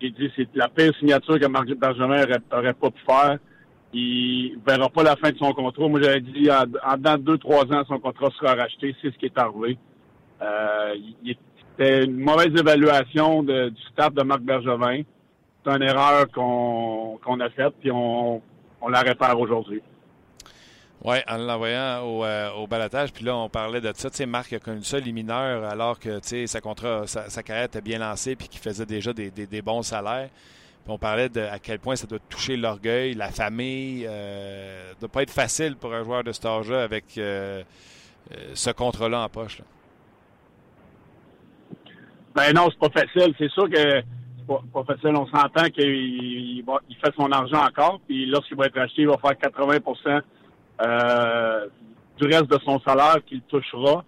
J'ai dit c'est la pire signature que Marc Bergevin aurait, pas pu faire. Il verra pas la fin de son contrat. Moi, j'avais dit, en, dans deux, trois ans, son contrat sera racheté. C'est ce qui est arrivé. Euh, c'était une mauvaise évaluation du staff de Marc Bergevin. C'est une erreur qu'on a faite, puis on, la répare aujourd'hui. Oui, en l'envoyant au, euh. Puis là, on parlait de ça. Tu sais, Marc a connu ça, les mineurs, alors que tu sais, sa, contrat, sa, carrière était bien lancée puis qu'il faisait déjà des, bons salaires on parlait de à quel point ça doit toucher l'orgueil, la famille. Euh, doit pas être facile pour un joueur de cet âge-là avec euh, euh, ce contrat-là en poche. Ben non, c'est pas facile. C'est sûr que pas, facile. On s'entend qu'il il fait son argent encore, puis lorsqu'il va être acheté, il va faire 80 euh, du reste de son salaire qu'il touchera.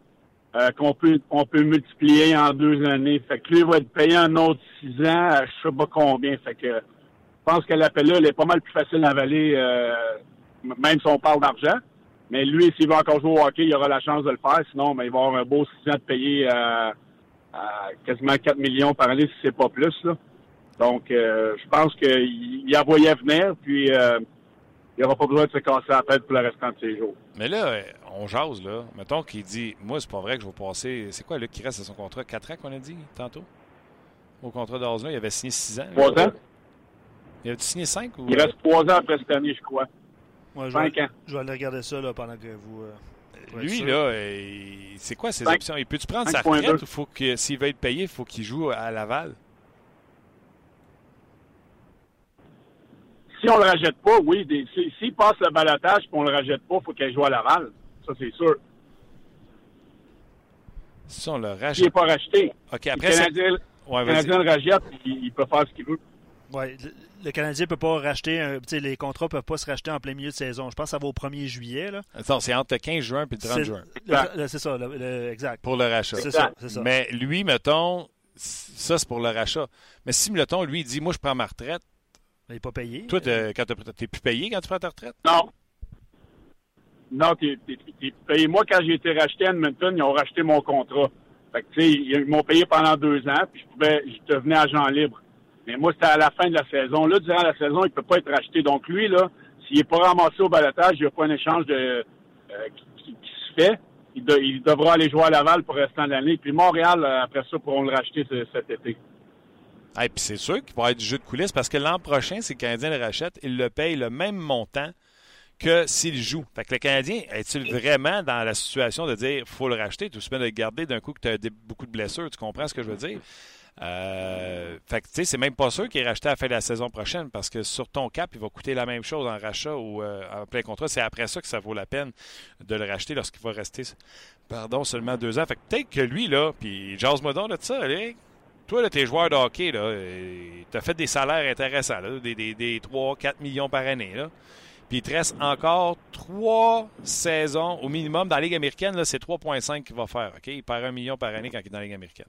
Euh, qu'on peut on peut multiplier en deux années. Fait que lui va être payé un autre six ans, à je sais pas combien. Fait que je pense que l'appel-là, elle est pas mal plus facile à avaler, euh, même si on parle d'argent. Mais lui, s'il va encore jouer au hockey, il aura la chance de le faire. Sinon, ben, il va avoir un beau six ans de payer à, quasiment 4 millions par année, si c'est pas plus. Là. Donc, euh, je pense qu'il y a voyait venir, puis il n'aura pas besoin de se casser la tête pour le restant de ses jours. Mais là, on jase, là. Mettons qu'il dit Moi, c'est pas vrai que je vais passer. C'est quoi, Luc, qui reste à son contrat? 4 ans qu'on a dit tantôt? Au contrat d'Osner, il avait signé 6 ans. 3 ans? Il a signé 5 ou... Il reste 3 ans après cette année, je crois. Ouais, je, 5 vais, ans. je vais aller regarder ça là, pendant que vous. euh, Lui, sûr. là, euh, c'est quoi ses Cinq- options? Il peut-tu prendre sa 5.2? retraite ou faut que s'il veut être payé, il faut qu'il joue à Laval? Si on le rachète pas, oui. des- si- S'il passe le balotage et qu'on le rachète pas, il faut qu'il joue à Laval. Ça, c'est sûr. Si on le S'il n'est rachète. pas racheté, OK, le après. Canadien, Ouais, le vas-y. Canadien le rachète, il, il peut faire ce qu'il veut. Ouais, le, le Canadien peut pas racheter. un- tu sais, les contrats peuvent pas se racheter en plein milieu de saison. Je pense que ça va au 1er juillet. là. Attends, c'est entre le 15 juin et le 30 C'est- juin C'est ça, le- le- exact. pour le rachat. C'est ça, c'est ça. Mais lui, mettons, ça, c'est pour le rachat. Mais si, mettons, lui, il dit Moi, je prends ma retraite. Il n'est pas payé. Toi, t'es- quand t'as- t'es plus payé quand tu prends ta retraite? Non. Non, t'es, t'es- t'es payé. Moi, quand j'ai été racheté à Edmonton, ils ont racheté mon contrat. Fait que, tu sais, ils m'ont payé pendant deux ans, puis je pouvais, je devenais agent libre. Mais moi, c'était à la fin de la saison. Là, durant la saison, il peut pas être racheté. Donc, lui, là, s'il n'est pas ramassé au balotage, il n'y a pas un échange de, euh, qui, qui- qui se fait. Il, de- il devra aller jouer à Laval pour restant de l'année. Puis Montréal, euh, après ça, pourront le racheter ce- cet été. Et puis c'est sûr qu'il va avoir du jeu de coulisses parce que l'an prochain, si le Canadien le rachète, il le paye le même montant que s'il joue. Fait que le Canadien, est-il vraiment dans la situation de dire faut le racheter, tout simplement de le garder d'un coup que tu as beaucoup de blessures? Tu comprends ce que je veux dire? Euh, fait que tu sais, c'est même pas sûr qu'il est racheté à la fin de la saison prochaine parce que sur ton cap, il va coûter la même chose en rachat ou euh, en plein contrat. C'est après ça que ça vaut la peine de le racheter lorsqu'il va rester pardon, seulement deux ans. Fait que peut-être que lui, là, puis jase-moi de ça, Eric. Toi, là, t'es joueur de hockey, là, tu as fait des salaires intéressants, là, des, des, des 3-4 millions par année. Là. Puis il te reste encore trois saisons au minimum. Dans la Ligue américaine, c'est 3,5 qu'il va faire. OK? Il perd un million par année quand il est dans la Ligue américaine.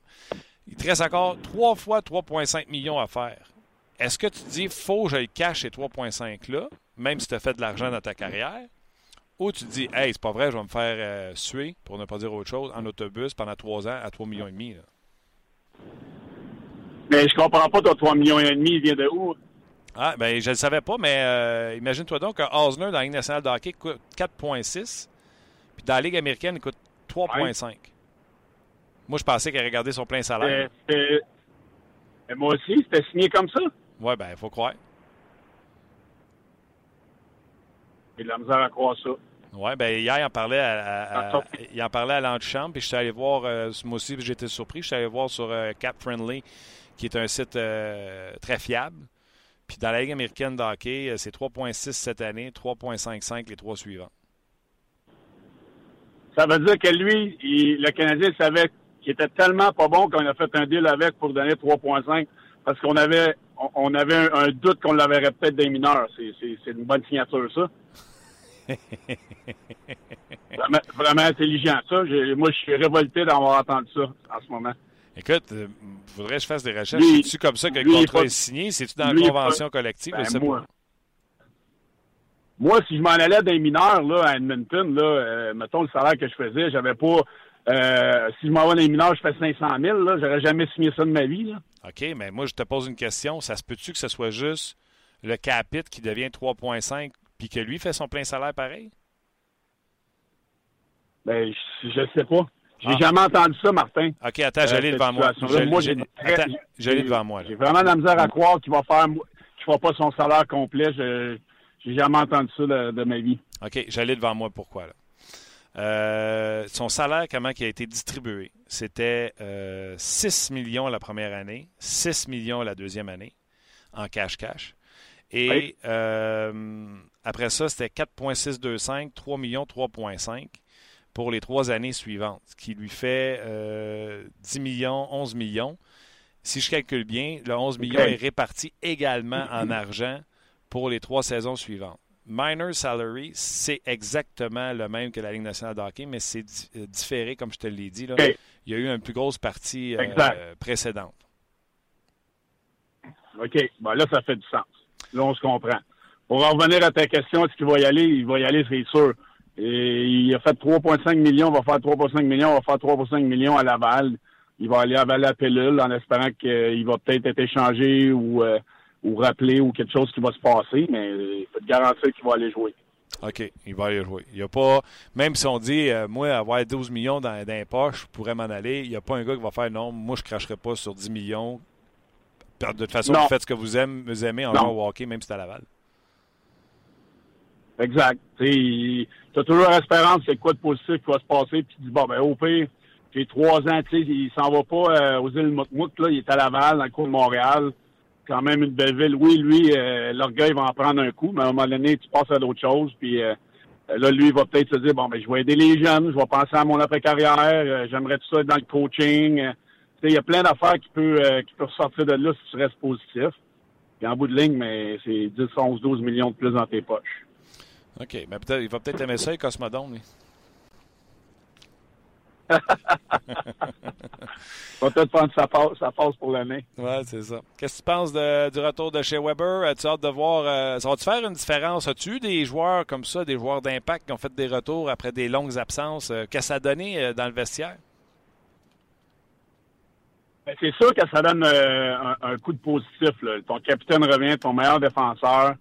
Il te reste encore trois fois 3,5 millions à faire. Est-ce que tu dis, faut que je le cache ces 3,5-là, même si tu as fait de l'argent dans ta carrière? Ou tu te dis, hey, c'est pas vrai, je vais me faire euh, suer, pour ne pas dire autre chose, en autobus pendant trois ans à 3 millions. Là? Mais je comprends pas, ton 3 millions et demi, il vient de où? Ah, ben, je ne le savais pas, mais euh, imagine-toi donc que Osner, dans la Ligue nationale de hockey, coûte 4,6. Puis dans la Ligue américaine, il coûte 3,5. Moi, je pensais qu'il avait gardé son plein salaire. Mais moi aussi, c'était signé comme ça. Ouais, ben, il faut croire. J'ai de la misère à croire ça. Ouais, ben, hier, il en parlait à, à- à- Ah, il en parlait à l'antichambre, puis je suis allé voir, euh, moi aussi, j'étais surpris, je suis allé voir sur euh, Cap Friendly, qui est un site euh, très fiable. Puis dans la Ligue américaine de hockey, euh, c'est 3,6 cette année, 3,55 les trois suivants. Ça veut dire que lui, il- le Canadien savait qu'il était tellement pas bon qu'on a fait un deal avec pour donner 3,5 parce qu'on avait on, avait un, un doute qu'on l'avait peut-être des mineurs. C'est, une bonne signature, ça. vraiment, vraiment intelligent, ça. Moi, je suis révolté d'avoir entendu ça en ce moment. Écoute, il faudrait que je fasse des recherches. C'est-tu comme ça que le contrat est signé? C'est-tu dans la convention collective? Ben, moi. Moi, si je m'en allais d'un mineur là, à Edmonton, là, euh, mettons le salaire que je faisais, j'avais pas. euh, si je m'en vais dans les mineurs, je fais 500 000. Là, j'aurais jamais signé ça de ma vie. Là. OK, mais moi, je te pose une question. Ça se peut-tu que ce soit juste le capite qui devient 3,5 puis que lui fait son plein salaire pareil? Ben, je, je sais pas. J'ai Ah. jamais entendu ça, Martin. OK, attends, Euh, je l'ai cette devant moi. Je- Moi, j'ai- devant moi. J'ai vraiment de la misère à croire qu'il va faire, qu'il fera pas son salaire complet. Je, j'ai jamais entendu ça de, de ma vie. OK, j'allais devant moi. Pourquoi, là? Euh, son salaire, comment il a été distribué? C'était euh, 6 millions la première année, 6 millions la deuxième année, en cash-cash. Et Oui. euh, après ça, c'était 4,625, 3 millions, 3,5 pour les trois années suivantes, ce qui lui fait euh, 10 millions, 11 millions. Si je calcule bien, le 11 millions est réparti également en argent pour les trois saisons suivantes. Minor salary, c'est exactement le même que la Ligue nationale de hockey, mais c'est euh, différé, comme je te l'ai dit. Là. Il y a eu une plus grosse partie euh, précédente. OK. Ben là, ça fait du sens. Là, on se comprend. Pour en revenir à ta question, est-ce qu'il va y aller? Il va y aller, c'est sûr. Et il a fait 3,5 millions, il va faire 3,5 millions, il va faire 3,5 millions à Laval. Il va aller à la pilule en espérant qu'il va peut-être être échangé ou, euh, ou rappelé ou quelque chose qui va se passer, mais il peut te garantir qu'il va aller jouer. OK, il va aller jouer. Il y a pas, même si on dit, euh, moi, avoir 12 millions dans, dans les poches, je pourrais m'en aller, il n'y a pas un gars qui va faire non, moi, je ne cracherai pas sur 10 millions de toute façon, vous faites ce que vous aimez, vous aimez en jouant au hockey, même si c'est à Laval. Exact. Tu as toujours l'espérance c'est quoi de positif qui va se passer, puis tu dis, bon, ben au pire, j'ai trois ans, tu sais, il s'en va pas euh, aux îles Moukmouk, là, il est à Laval, dans le cours de Montréal. Quand même une belle ville. Oui, lui, euh, l'orgueil va en prendre un coup, mais à un moment donné, tu passes à d'autres choses, puis euh, là, lui, il va peut-être se dire, bon, ben je vais aider les jeunes, je vais penser à mon après-carrière, j'aimerais tout ça être dans le coaching. il y a plein d'affaires qui peuvent qui peuvent sortir de là si tu restes positif. Puis en bout de ligne, mais c'est 10, 11, 12 millions de plus dans tes poches. OK. Mais peut-être, il va peut-être aimer ça, Cosmodome, lui. peut-être prendre sa passe, sa passe pour l'année. Oui, c'est ça. Qu'est-ce que tu penses du retour de chez Weber? As-tu hâte de voir. Euh, ça va-tu faire une différence? As-tu eu des joueurs comme ça, des joueurs d'impact qui ont fait des retours après des longues absences? Euh, qu'est-ce que ça a donné euh, dans le vestiaire? Ben, c'est sûr que ça donne un, coup de positif. Ton capitaine revient, ton meilleur défenseur.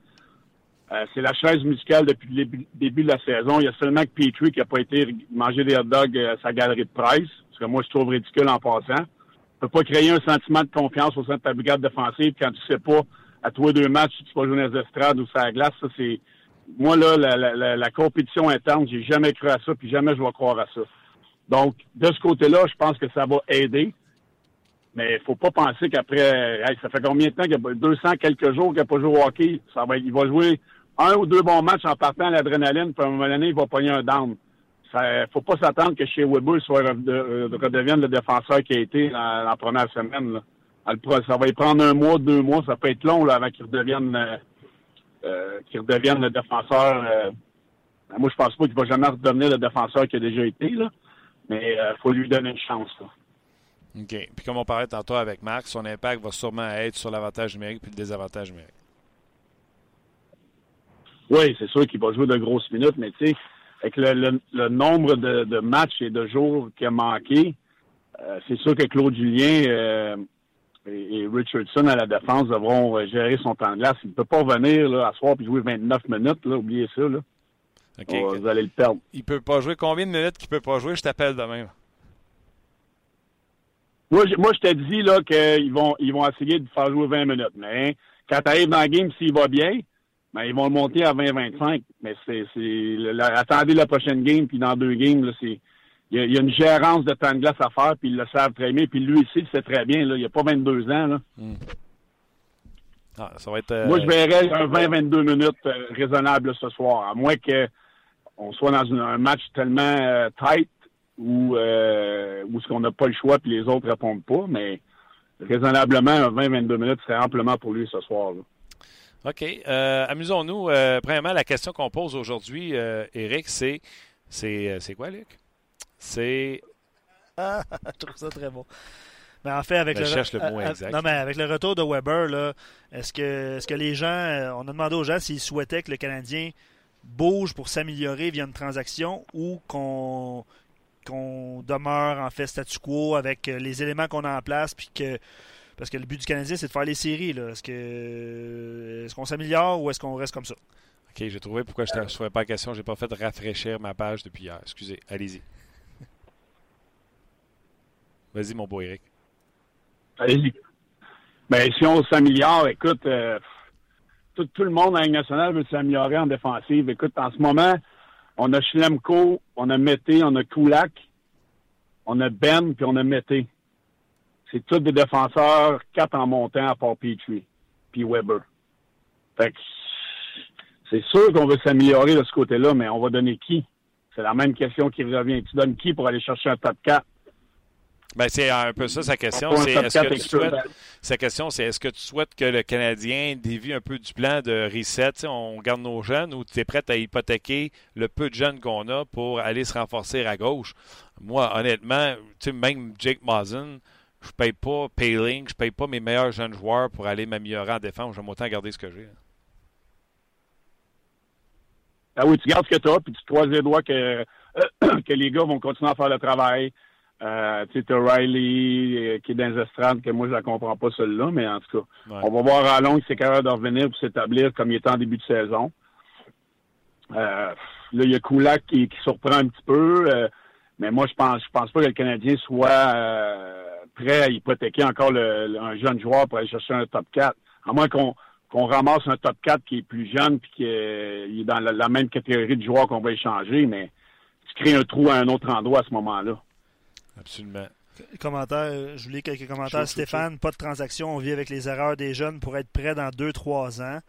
Euh, c'est la chaise musicale depuis le début de la saison. Il y a seulement que Petrie qui n'a pas été manger des hot dogs à sa galerie de presse, ce que moi je trouve ridicule en passant. Tu peux pas créer un sentiment de confiance au sein de ta brigade défensive quand tu sais pas à toi deux matchs si tu vas jouer dans les ou sur la glace. Ça, moi là, la, la, compétition interne, j'ai jamais cru à ça, puis jamais je vais croire à ça. Donc, de ce côté-là, je pense que ça va aider. Mais il faut pas penser qu'après, ça fait combien de temps qu'il y a 200 quelques jours qu'il n'a pas joué au hockey. Ça va, il va jouer un ou deux bons matchs en partant à l'adrénaline, puis à un moment donné, il va pogner un down. Il faut pas s'attendre que chez Weber soit redevienne le défenseur qui a été dans, la première semaine. Ça va y prendre un mois, deux mois, ça peut être long là, avant qu'il redevienne euh, euh redevienne le défenseur. Euh, moi, je pense pas qu'il va jamais redevenir le défenseur qui a déjà été, là. Mais il euh, faut lui donner une chance. OK. Puis comme on parlait tantôt avec Marc, son impact va sûrement être sur l'avantage numérique puis le désavantage numérique. Oui, c'est sûr qu'il va jouer de grosses minutes, mais tu sais, avec le, nombre de, matchs et de jours qu'il a manqué, euh, c'est sûr que Claude Julien euh, et, Richardson à la défense devront euh, gérer son temps de glace. Il ne peut pas venir là, à soir et jouer 29 minutes, là, oubliez ça. Là. vous allez le perdre. Il peut pas jouer combien de minutes qu'il peut pas jouer? Je t'appelle demain. Moi, je, moi, je t'ai dit qu'ils vont ils vont essayer de faire jouer 20 minutes. Mais quand tu arrives dans la game, s'il va bien, ben, ils vont le monter à 20-25. Mais c'est, attendez la prochaine game, puis dans deux games, là, c'est, il y, a, une gérance de temps de glace à faire, puis ils le savent très bien. Puis lui ici, il sait très bien, là, il a pas 22 ans. Là. Hmm. Ah, ça va être, euh, Moi, je verrais un 20-22 minutes euh, raisonnable ce soir, à moins qu'on soit dans un match tellement euh, tight où, où ce qu'on n'a pas le choix puis les autres répondent pas, mais raisonnablement, un 20-22 minutes serait amplement pour lui ce soir. Là. OK. Euh, amusons-nous. Euh, premièrement, la question qu'on pose aujourd'hui, euh, Eric, c'est, c'est, c'est quoi, Luc? C'est. Ah, je trouve ça très bon. Mais en fait, avec le, cherche le mot exact. Non, mais avec le retour de Weber, là, est-ce que, est-ce que les gens, on a demandé aux gens s'ils souhaitaient que le Canadien bouge pour s'améliorer via une transaction ou qu'on qu'on demeure en fait statu quo avec les éléments qu'on a en place puis que parce que le but du Canadien, c'est de faire les séries. Est-ce que est-ce qu'on s'améliore ou est-ce qu'on reste comme ça? OK, j'ai trouvé pourquoi je ne te pas la question. J'ai pas fait rafraîchir ma page depuis hier. Excusez. Allez-y. Vas-y, mon beau Eric. Allez-y. Ben, si on s'améliore, écoute, euh, tout, le monde en Ligue nationale veut s'améliorer en défensive. Écoute, en ce moment, on a Schlemko, on a Mété, on a Kulak, on a Ben, puis on a Mété c'est tous des défenseurs, quatre en montant à part Petrie, puis Weber. Fait c'est sûr qu'on veut s'améliorer de ce côté-là, mais on va donner qui? C'est la même question qui revient. Tu donnes qui pour aller chercher un top 4? Ben, c'est un peu ça sa question. C'est est-ce que tu souhaites, sa question, c'est est-ce que tu souhaites que le Canadien dévie un peu du plan de reset, on garde nos jeunes, ou tu es prêt à hypothéquer le peu de jeunes qu'on a pour aller se renforcer à gauche? Moi, honnêtement, même Jake Mazen, je paye pas Payling, je paye pas mes meilleurs jeunes joueurs pour aller m'améliorer en défense. J'aime autant garder ce que j'ai. Ah oui, tu gardes ce que tu as, puis tu croises les doigts que, que les gars vont continuer à faire le travail. Euh, tu sais, Riley euh, qui est dans les estrades, que moi, je la comprends pas, celle-là, mais en tout cas, on va voir à long si c'est capable de revenir pour s'établir comme il était en début de saison. Euh, là, il y a Kulak qui, surprend un petit peu, mais moi, je pense je pense pas que le Canadien soit prêt à hypothéquer encore un jeune joueur pour aller chercher un top 4. À moins qu'on qu'on ramasse un top 4 qui est plus jeune puis qui est, dans la, même catégorie de joueurs qu'on va échanger, mais tu crées un trou à un autre endroit à ce moment-là. Absolument. Commentaire, je voulais quelques commentaires. Stéphane, pas de transaction, on vit avec les erreurs des jeunes pour être prêt dans 2-3 ans.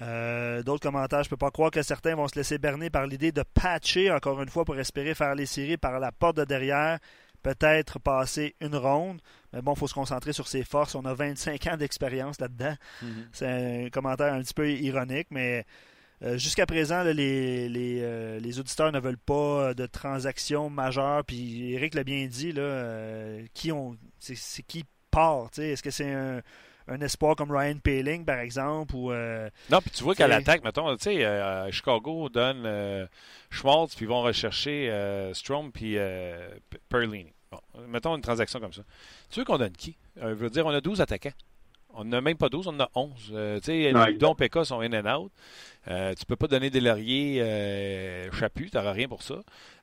Euh, d'autres commentaires, je peux pas croire que certains vont se laisser berner par l'idée de patcher encore une fois pour espérer faire les séries par la porte de derrière, peut-être passer une ronde. Mais bon, il faut se concentrer sur ses forces. On a 25 ans d'expérience là-dedans. Mm-hmm. C'est un commentaire un petit peu ironique, mais euh, jusqu'à présent, les, euh, les, auditeurs ne veulent pas de transactions majeures. Puis Eric l'a bien dit, là, qui ont, c'est, qui part. Est-ce que c'est un, un espoir comme Ryan Paling, par exemple. Ou, euh, non, puis tu vois qu'à l'attaque, mettons, tu sais, euh, Chicago donne euh, Schmaltz, puis ils vont rechercher Strom, puis Perlini. Bon, mettons une transaction comme ça. Tu veux qu'on donne qui? je veux dire, on a 12 attaquants. On n'a même pas 12, on en a 11. tu sais, les sont in and out. Euh, tu peux pas donner des lauriers euh, chapus, tu n'auras rien pour ça.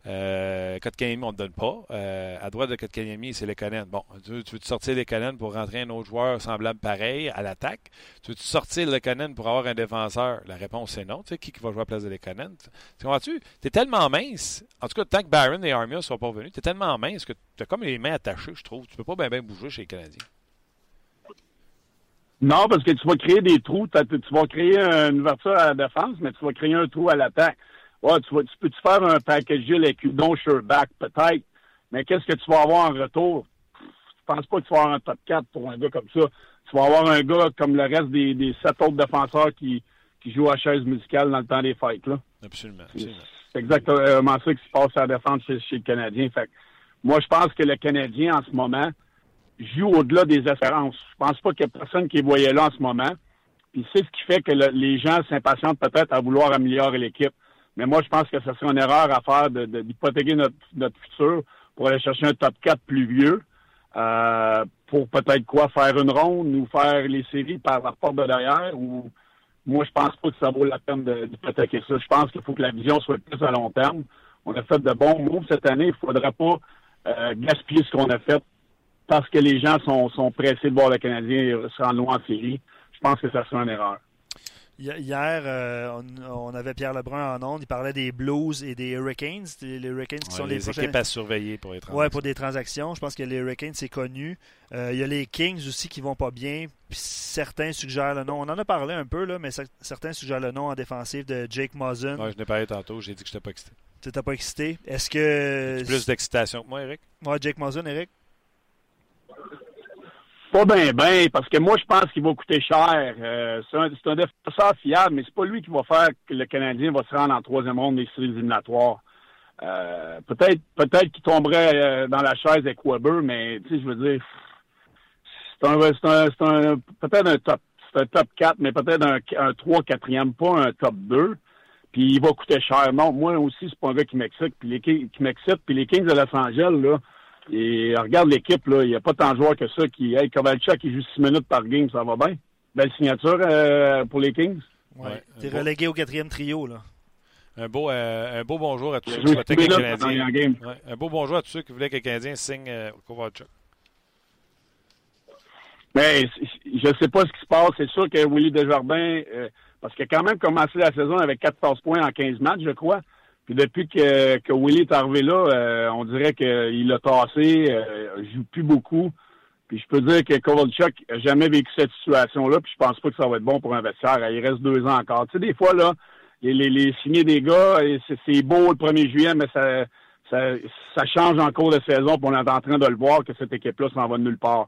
Euh, Kotkaniemi, on ne te donne pas. Euh, à droite de Kotkaniemi, c'est les Canadiens. Bon, tu veux, tu sortir les Canadiens pour rentrer un autre joueur semblable pareil à l'attaque? Tu veux -tu sortir le Canadiens pour avoir un défenseur? La réponse c'est non. Tu sais, qui, qui va jouer à la place de les? Tu comprends-tu? Tu es tellement mince. En tout cas, tant que Barron et Armia ne sont pas venus, tu es tellement mince que tu as comme les mains attachées, je trouve. Tu peux pas bien bouger chez les Canadiens. Non, parce que tu vas créer des trous. Tu vas créer une ouverture à la défense, mais tu vas créer un trou à l'attaque. Ouais, tu, vas, tu peux-tu faire un package avec Udon back? Peut-être, mais qu'est-ce que tu vas avoir en retour? Je pense pas que tu vas avoir un top 4 pour un gars comme ça. Tu vas avoir un gars comme le reste des, des sept autres défenseurs qui, qui jouent à chaise musicale dans le temps des fights. Là. Absolument. C'est exactement ça qui se passe à la défense chez, chez le Canadien. Fait moi, je pense que le Canadien, en ce moment, joue au-delà des espérances. Je pense pas qu'il y ait personne qui voyait là en ce moment. Puis c'est ce qui fait que les gens s'impatientent peut-être à vouloir améliorer l'équipe. Mais moi, je pense que ce serait une erreur à faire d'hypothéquer notre, notre futur pour aller chercher un top 4 plus vieux. Euh, pour peut-être quoi faire une ronde ou faire les séries par la porte de derrière ou moi je pense pas que ça vaut la peine d'hypothéquer ça. Je pense qu'il faut que la vision soit plus à long terme. On a fait de bons moves cette année. Il ne faudrait pas euh, gaspiller ce qu'on a fait parce que les gens sont, sont pressés de voir le Canadien se rendre loin en série. Je pense que ça serait une erreur. Hier, euh, on, avait Pierre Lebrun en ondes. Il parlait des Blues et des Hurricanes. Les Hurricanes qui sont les, les équipes à surveiller pour les transactions. Oui, pour des transactions. Je pense que les Hurricanes, c'est connu. Euh, il y a les Kings aussi qui vont pas bien. Puis certains suggèrent le nom. On en a parlé un peu, là, mais certains suggèrent le nom en défensive de Jake Muzzin. Ouais, je n'ai parlé tantôt. J'ai dit que je n'étais pas excité. Tu n'étais pas excité? Est-ce que. plus d'excitation que moi, Eric? Ouais, Jake Muzzin, Eric? Pas bien, bien, parce que moi, je pense qu'il va coûter cher. Euh, c'est un, un, défenseur fiable, mais c'est pas lui qui va faire que le Canadien va se rendre en troisième ronde des séries éliminatoires. Euh, peut-être peut-être qu'il tomberait euh, dans la chaise avec Weber, mais tu sais, je veux dire, c'est un, c'est un, peut-être un top, c'est un top 4, mais peut-être un, un 3, 4e, pas un top 2. Puis il va coûter cher. Non, moi aussi, c'est pas un gars qui m'excite, puis les qui m'excite, puis les Kings de Los Angeles, là, et regarde l'équipe, là, il n'y a pas tant de joueurs que ça qui. Hey, Kovalchuk, qui joue six minutes par game, ça va bien. Belle signature euh, pour les Kings. Ouais. T'es relégué au quatrième trio, là. Un beau, euh, un beau bonjour à tous ceux qui souhaitaient que le Canadien. Ouais. Un beau bonjour à tous ceux qui voulaient que le Canadien signe euh, Kovalchuk. Mais je ne sais pas ce qui se passe. C'est sûr que Willy Desjardins, euh, parce qu'il a quand même commencé la saison avec 14 points en 15 matchs, je crois. Puis depuis que, que Willy est arrivé là, euh, on dirait qu'il a tassé, euh, il joue plus beaucoup. Puis je peux dire que Kovalchuk n'a jamais vécu cette situation-là, puis je pense pas que ça va être bon pour un vestiaire. Il reste deux ans encore. Tu sais, des fois, là, les, les, les des gars, c'est beau le 1er juillet, mais ça, ça, ça change en cours de saison, puis on est en train de le voir que cette équipe-là s'en va de nulle part.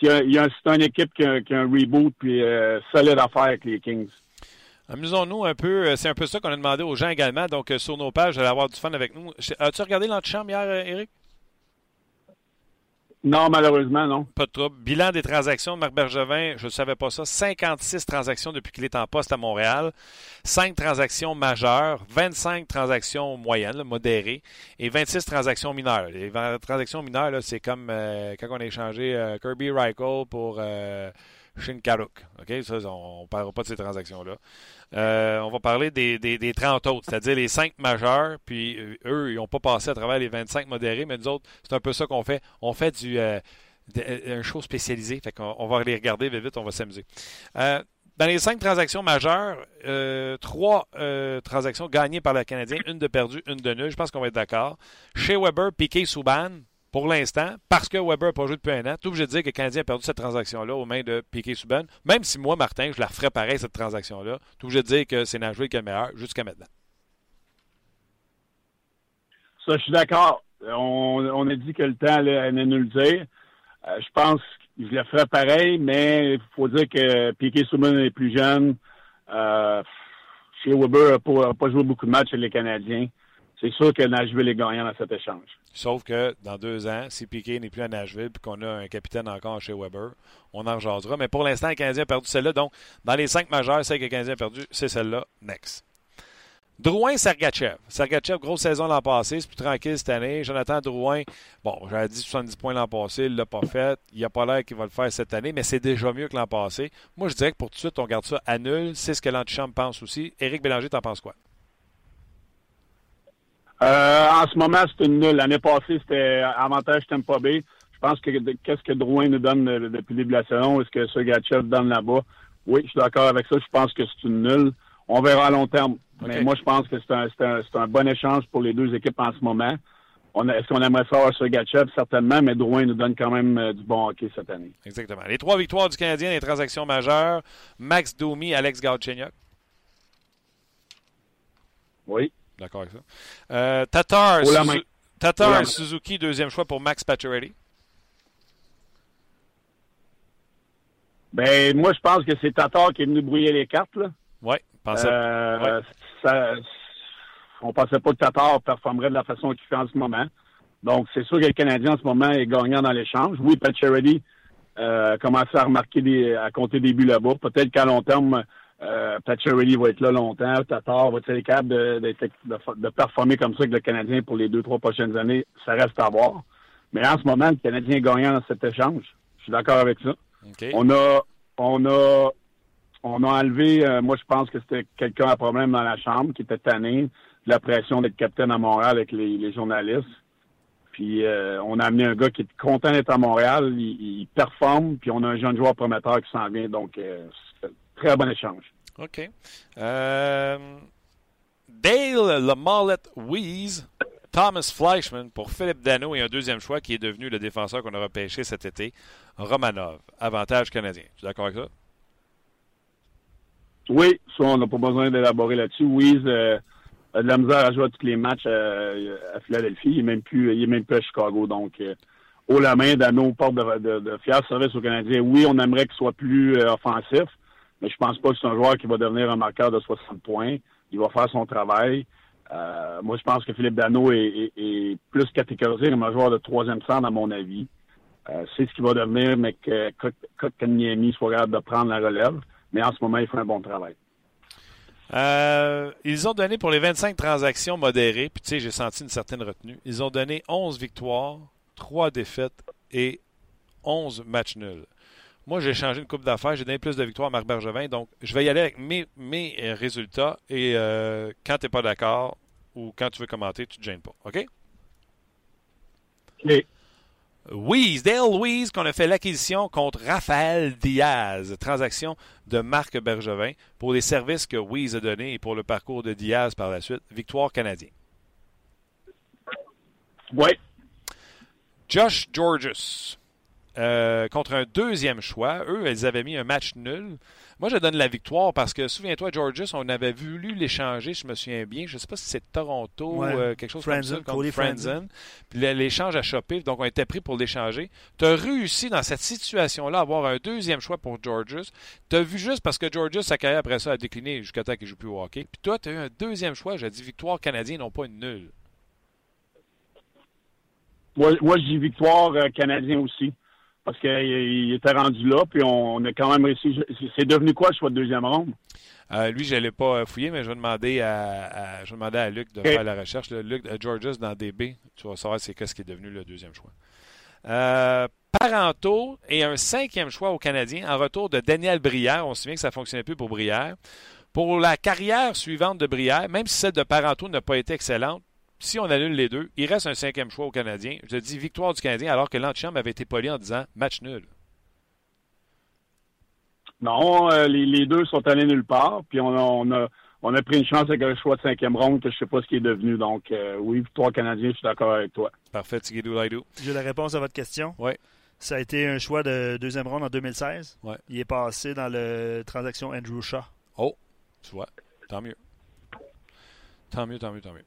C'est une équipe qui a, un reboot, puis euh, solide affaire avec les Kings. Amusons-nous un peu. Euh, c'est un peu ça qu'on a demandé aux gens également. Donc, euh, sur nos pages, allez avoir du fun avec nous. As-tu regardé l'antichambre hier, Eric? Non, malheureusement, non. Pas de trouble. Bilan des transactions de Marc Bergevin, je ne savais pas ça. 56 transactions depuis qu'il est en poste à Montréal. 5 transactions majeures, 25 transactions moyennes, modérées, et 26 transactions mineures. Les transactions mineures, c'est comme euh, quand on a échangé Kirby Reichel pour Shinkaruk. OK? Ça, on ne parlera pas de ces transactions-là. Euh, on va parler des, des, 30 autres, c'est-à-dire les 5 majeurs, puis euh, eux, ils n'ont pas passé à travers les 25 modérés, mais nous autres, c'est un peu ça qu'on fait. On fait du, euh, un show spécialisé. On va les regarder vite, vite, on va s'amuser. Dans les cinq transactions majeures, euh, trois euh, transactions gagnées par le Canadien, une de perdue, une de nulle. Je pense qu'on va être d'accord. Chez Weber, Piquet, Souban, pour l'instant, parce que Weber n'a pas joué depuis un an, tout obligé de dire que le Canadien a perdu cette transaction-là aux mains de Piquet Souban. Même si moi, Martin, je la referais pareil, cette transaction-là, tout obligé de dire que c'est Nashville qui est le meilleur jusqu'à maintenant. Ça, je suis d'accord. On, a dit que le temps allait, nous le dire. Euh, je pense je le ferais pareil, mais il faut dire que Piquet Souban est plus jeune. Euh, chez Weber n'a pas, joué beaucoup de matchs avec les Canadiens. C'est sûr que Nashville est gagnant dans cet échange. Sauf que dans deux ans, si Piquet n'est plus à Nashville et qu'on a un capitaine encore chez Weber, on en jasera. Mais pour l'instant, le Canadien a perdu celle-là. Donc, dans les cinq majeurs, celle que le Canadien a perdu, c'est celle-là. Next. Drouin Sergachev. Sergachev, grosse saison l'an passé, c'est plus tranquille cette année. Jonathan Drouin, bon, j'avais dit 70 points l'an passé, il l'a pas fait. Il a pas l'air qu'il va le faire cette année, mais c'est déjà mieux que l'an passé. Moi, je dirais que pour tout de suite, on garde ça à nul. C'est ce que l'antichambre pense aussi. Éric Bélanger, t'en penses quoi? Euh, en ce moment, c'est une nulle. L'année passée, c'était avantage pas B. Je pense que qu'est-ce que Drouin nous donne depuis le début de la saison? Est-ce que Sergachev donne là-bas? Oui, je suis d'accord avec ça. Je pense que c'est une nulle. On verra à long terme. Mais moi, je pense que c'est un, un, un, bon échange pour les deux équipes en ce moment. Est-ce qu'on aimerait savoir sur Gatchev? Certainement, mais Drouin nous donne quand même euh, du bon hockey cette année. Exactement. Les trois victoires du Canadien, les transactions majeures, Max Domi, Alex Galchenyuk. Oui. D'accord avec ça. Euh, Tatar, Tatar Suzuki, deuxième choix pour Max Pacioretty. Ben, moi, je pense que c'est Tatar qui est venu brouiller les cartes. Oui. Euh, ça, on pensait pas que Tatar performerait de la façon qu'il fait en ce moment. Donc, c'est sûr que le Canadien, en ce moment, est gagnant dans l'échange. Oui, Pat Charity euh, commence à remarquer des, à compter des buts là-bas. Peut-être qu'à long terme, euh, Pat va être là longtemps. Tatar va être capable de, de, performer comme ça avec le Canadien pour les deux, trois prochaines années? Ça reste à voir. Mais en ce moment, le Canadien est gagnant dans cet échange. Je suis d'accord avec ça. On a on a on a enlevé, euh, moi je pense que c'était quelqu'un à problème dans la chambre qui était tanné de la pression d'être capitaine à Montréal avec les, journalistes. Puis euh, on a amené un gars qui est content d'être à Montréal, il, performe, puis on a un jeune joueur prometteur qui s'en vient, donc euh, très bon échange. OK. Dale le Mallet Weeze, Thomas Fleischman pour Philippe Dano et un deuxième choix qui est devenu le défenseur qu'on a repêché cet été, Romanov. Avantage canadien. Tu es d'accord avec ça? Oui, ça, on n'a pas besoin d'élaborer là-dessus. Wiz euh, a de la misère à jouer à tous les matchs euh, à, Philadelphie. Il n'est même plus il est même plus à Chicago. Donc, euh, haut la main, Dano porte de, de, de fiers services aux Canadiens. Oui, on aimerait qu'il soit plus euh, offensif, mais je pense pas que c'est un joueur qui va devenir un marqueur de 60 points. Il va faire son travail. moi, je pense que Philippe Dano est, plus catégorisé comme un joueur de troisième centre, à mon avis. c'est ce qui va devenir, mais que Kotkaniemi soit capable de prendre la relève mais en ce moment, il fait un bon travail. Euh, ils ont donné pour les 25 transactions modérées, puis tu sais, j'ai senti une certaine retenue. Ils ont donné 11 victoires, 3 défaites et 11 matchs nuls. Moi, j'ai changé une coupe d'affaires, j'ai donné plus de victoires à Marc Bergevin, donc je vais y aller avec mes, mes résultats et euh, quand tu n'es pas d'accord ou quand tu veux commenter, tu ne te gênes pas. OK? Oui. Louise, Dale Louise, qu'on a fait l'acquisition contre Raphaël Diaz, transaction de Marc Bergevin pour les services que Louise a donnés et pour le parcours de Diaz par la suite. Victoire canadienne. Oui. Josh Georges, euh, contre un deuxième choix. Eux, ils avaient mis un match nul. Moi, je donne la victoire parce que, souviens-toi, Georges, on avait voulu l'échanger, je me souviens bien. Je ne sais pas si c'est Toronto ou euh, quelque chose comme ça, contre Franzen. Puis l'échange a chopé, donc on était pris pour l'échanger. Tu as réussi dans cette situation-là à avoir un deuxième choix pour Georges. Tu as vu juste parce que Georges, sa carrière après ça a décliné jusqu'à temps qu'il ne joue plus au hockey. Puis toi, tu as eu un deuxième choix. J'ai dit victoire canadienne, non pas une nulle. Moi, moi je dis victoire euh, canadienne aussi parce qu'il était rendu là, puis on, a quand même réussi. C'est devenu quoi le choix de deuxième ronde? Euh, lui, je ne l'ai pas fouillé, mais je vais demander à, je vais à Luc de faire la recherche. Luc de Georges dans DB, tu vas savoir c'est ce qui est devenu le deuxième choix. Euh, Parenteau et un cinquième choix au Canadien en retour de Daniel Brière. On se souvient que ça ne fonctionnait plus pour Brière. Pour la carrière suivante de Brière, même si celle de Parenteau n'a pas été excellente, si on annule les deux, il reste un cinquième choix au Canadien. Je dis victoire du Canadien alors que l'antichambre avait été poli en disant match nul. Non, euh, les, deux sont allés nulle part. Puis on a, on a, pris une chance avec un choix de cinquième ronde que je ne sais pas ce qui est devenu. Donc euh, oui, victoire canadien, je suis d'accord avec toi. Parfait, Tigidou Laidou. J'ai la réponse à votre question. Oui. Ça a été un choix de deuxième ronde en 2016. Ouais. Il est passé dans la transaction Andrew Shaw. Oh, tu vois, tant mieux. Tant mieux, tant mieux, tant mieux.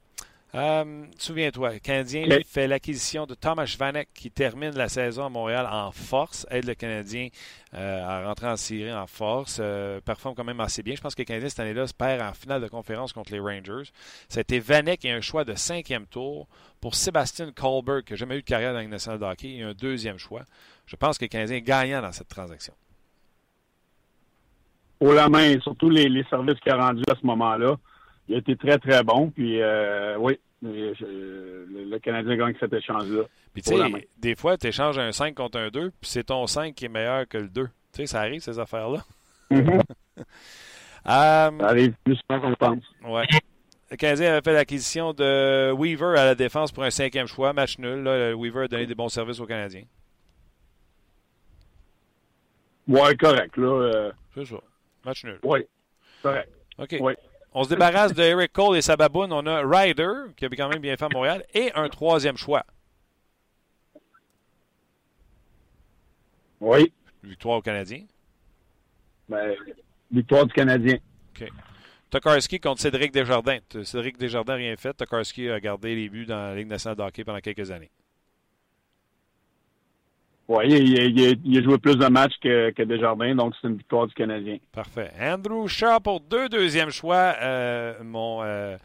Euh, Souviens-toi, le Canadien fait l'acquisition de Thomas Vanek qui termine la saison à Montréal en force, aide le Canadien euh, à rentrer en série en force, euh, performe quand même assez bien. Je pense que le Canadien cette année-là se perd en finale de conférence contre les Rangers. C'était Vanek et un choix de cinquième tour pour Sébastien Colbert, qui n'a jamais eu de carrière dans la nationale de hockey, et un deuxième choix. Je pense que le Canadien est gagnant dans cette transaction. Pour la main, surtout les, les services qu'il a rendus à ce moment-là il a été très, très bon. Puis, euh, oui, le, Canadien gagne cet échange-là. Puis, tu sais, des fois, tu échanges un 5 contre un 2, puis c'est ton 5 qui est meilleur que le 2. Tu sais, ça arrive, ces affaires-là. Mm-hmm. ça arrive plus souvent qu'on pense. Ouais. Le Canadien avait fait l'acquisition de Weaver à la défense pour un cinquième choix, match nul. Là, Weaver a donné des bons services aux Canadiens. Oui, correct. Là, euh, C'est ça. Match nul. Oui, correct. OK. Oui. On se débarrasse de Eric Cole et sa baboune. On a Ryder, qui a quand même bien fait à Montréal, et un troisième choix. Oui. Victoire au Canadien. Ben, victoire du Canadien. OK. Tokarski contre Cédric Desjardins. Cédric Desjardins n'a rien fait. Tokarski a gardé les buts dans la Ligue nationale de hockey pendant quelques années. Oui, il, a joué plus de matchs que, que Desjardins, donc c'est une victoire du Canadien. Parfait. Andrew Shaw pour deux deuxièmes choix, euh, mon, euh,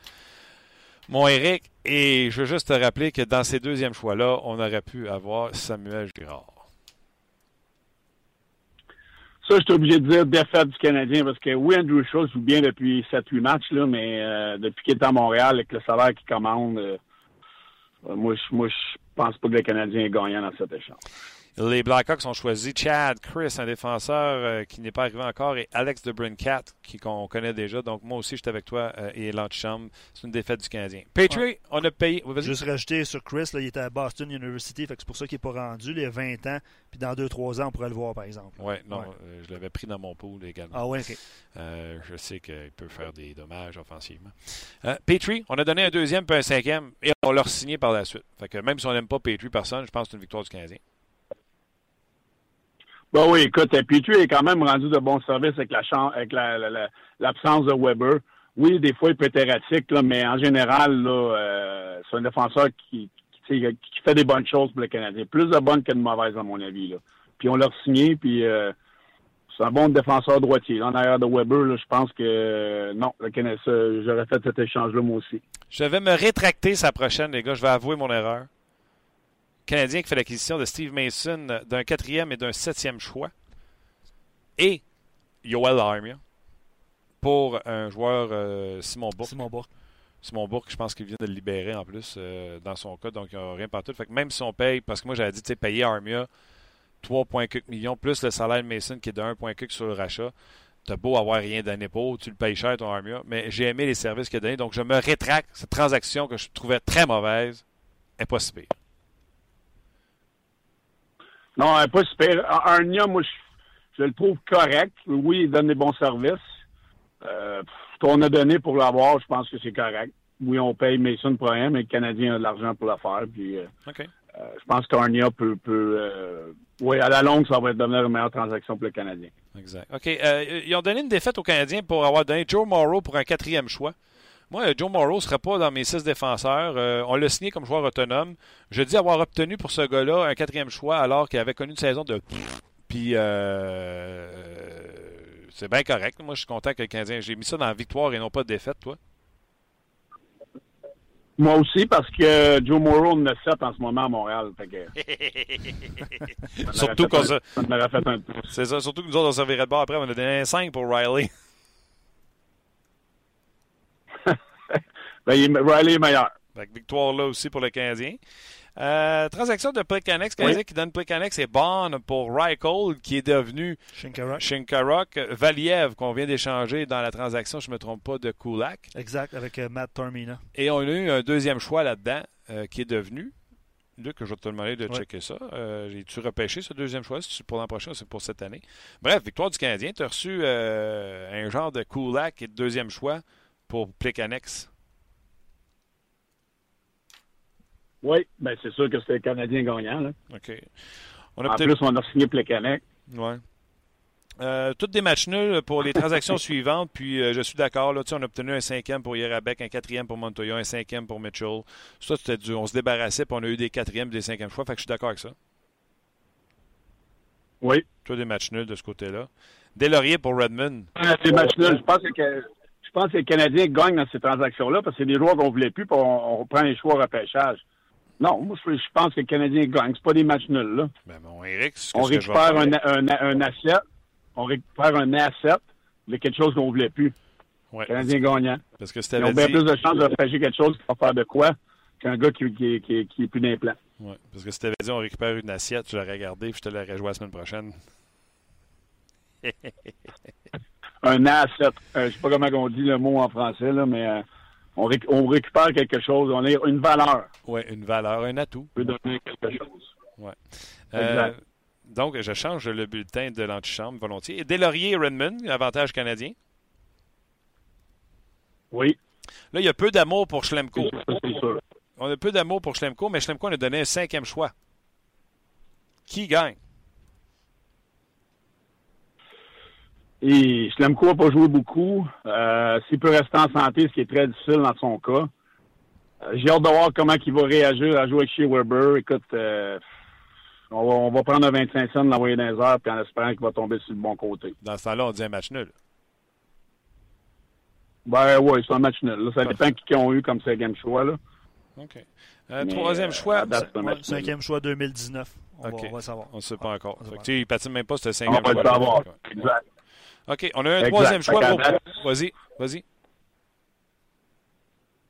mon Eric. Et je veux juste te rappeler que dans ces deuxièmes choix-là, on aurait pu avoir Samuel Girard. Ça, je suis obligé de dire défaite du Canadien parce que oui, Andrew Shaw joue bien depuis 7-8 matchs, là, mais euh, depuis qu'il est à Montréal avec le salaire qu'il commande, moi, je, moi, je pense pas que le Canadien est gagnant dans cet échange. Les Blackhawks ont choisi Chad Chris, un défenseur euh, qui n'est pas arrivé encore, et Alex de Brincat, qu'on connaît déjà. Donc, moi aussi, j'étais avec toi euh, et l'antichambre. C'est une défaite du Canadien. Patriot, on a payé. Juste rajouter sur Chris, là, il était à Boston University, fait c'est pour ça qu'il n'est pas rendu. Il a 20 ans, puis dans 2-3 ans, on pourrait le voir, par exemple. Oui, non, euh, je l'avais pris dans mon pool également. Ah ouais, ok. je sais qu'il peut faire des dommages offensivement. Petrie, on a donné un deuxième puis un cinquième, et on l'a signé par la suite. Fait que même si on n'aime pas Petrie personne, je pense que c'est une victoire du Canadien. Bah oui, écoute, puis tu est quand même rendu de bons services avec la avec l'absence de Weber. Oui, des fois, il peut être erratique, mais en général, euh, c'est un défenseur qui, qui, fait des bonnes choses pour le Canadien. Plus de bonnes que de mauvaises, à mon avis. Là. Puis on l'a signé, puis euh, c'est un bon défenseur droitier. en arrière de Weber, là, je pense que non, le Canadien, j'aurais fait cet échange-là, moi aussi. Je vais me rétracter sa prochaine, les gars. Je vais avouer mon erreur. Canadien qui fait l'acquisition de Steve Mason d'un quatrième et d'un septième choix. Et Yoel Armia pour un joueur euh, Simon Bourque. Simon Bourque. Simon Bourque, je pense qu'il vient de le libérer en plus euh, dans son cas, donc il n'y a rien partout. Fait que même si on paye, parce que moi j'avais dit, tu sais, payer Armia 3,4 millions plus le salaire de Mason qui est de 1,4 sur le rachat. T'as beau avoir rien donné pour, tu le payes cher ton Armia, mais j'ai aimé les services qu'il a donnés, donc je me rétracte. Cette transaction que je trouvais très mauvaise est pas si pire. Non, pas super. Arnia, moi, je, le trouve correct. Oui, il donne des bons services. Euh, ce qu'on a donné pour l'avoir, je pense que c'est correct. Oui, on paye Mason pour rien, mais le Canadien a de l'argent pour la faire. Puis, euh, euh, je pense qu'Arnia peut, peut oui, à la longue, ça va devenir une meilleure transaction pour le Canadien. Exact. OK. ils ont donné une défaite au Canadien pour avoir donné Joe Morrow pour un quatrième choix. Moi, Joe Morrow ne serait pas dans mes six défenseurs. Euh, on l'a signé comme joueur autonome. Je dis avoir obtenu pour ce gars-là un quatrième choix alors qu'il avait connu une saison de... Puis, euh, c'est bien correct. Moi, je suis content que le Canadien... J'ai mis ça dans la victoire et non pas de défaite, toi. Moi aussi, parce que Joe Morrow en a 7 en ce moment à Montréal. surtout qu'on C'est ça. Surtout que nous autres, on servirait de bord après. On a donné un 5 pour Riley. Ben, Riley est meilleur. victoire là aussi pour le Canadien. Euh, transaction de Plekanec, oui. qui donne Plekanec et Bond pour Rykold, qui est devenu Shinkarok. Valiev, qu'on vient d'échanger dans la transaction, je ne me trompe pas, de Kulak. Exact, avec euh, Matt Tormina. Et on a eu un deuxième choix là-dedans, euh, qui est devenu. Luc, je vais te demander de checker ça. J'ai-tu repêché ce deuxième choix? C'est pour l'an prochain c'est pour cette année? Bref, victoire du Canadien. Tu as reçu un genre de Kulak et de deuxième choix pour Plekanex. Oui, ben c'est sûr que c'était le Canadien gagnant. Là. OK. On a en plus, on a signé Plekanec. Oui. Euh, toutes des matchs nuls pour les transactions suivantes, puis euh, je suis d'accord. Là, on a obtenu un cinquième pour Yerabek, un quatrième pour Montoya, un cinquième pour Mitchell. Ça, c'était dur. On se débarrassait, puis on a eu des quatrièmes et des cinquièmes choix. Fait que je suis d'accord avec ça. Oui. Toi, des matchs nuls de ce côté-là. Lauriers pour Redmond. des matchs nuls. Je pense que je pense que les Canadiens gagnent dans ces transactions-là parce que c'est des joueurs qu'on ne voulait plus, puis on, on prend les choix au repêchage. Non, moi, je pense que le Canadien gagne. C'est pas des matchs nuls, là. Ben, mon Eric, on récupère un, un, un, asset. On récupère un asset de quelque chose qu'on ne voulait plus. Ouais. Le Canadien gagnant. Parce que Ils ont bien plus de chances de repêcher quelque chose qui va faire de quoi qu'un gars qui, qui, qui, qui est plus d'implant. Oui, parce que si tu avais dit on récupère une assiette, tu l'aurais regardé et je te l'aurais joué la semaine prochaine. un asset. Euh, je ne sais pas comment on dit le mot en français, là, mais euh, on, récupère quelque chose, on a une valeur. Oui, une valeur, un atout. On peut donner quelque chose. Ouais. Euh, donc, je change le bulletin de l'antichambre volontiers. Delaurier et Redmond, avantage canadien? Oui. Là, il y a peu d'amour pour Schlemko. On a peu d'amour pour Schlemko, mais Schlemko, on a donné un cinquième choix. Qui gagne? Et Schlemko n'a pas joué beaucoup. Euh, S'il peut rester en santé, ce qui est très difficile dans son cas. Euh, j'ai hâte de voir comment il va réagir à jouer chez Weber. Écoute, euh, on, va, prendre un 25 cents, l'envoyer dans les heures, puis en espérant qu'il va tomber sur le bon côté. Dans ce temps-là, on dit un match nul. Ben oui, c'est un match nul. Ça dépend qui ont eu comme cinquième choix. Là. OK. Euh, troisième choix. cinquième choix 2019. On, va, on va savoir. On ne sait pas encore. il ne patine même pas, c'était cinquième choix. On va savoir. Exact. OK, on a un troisième choix pour. Vas-y, vas-y.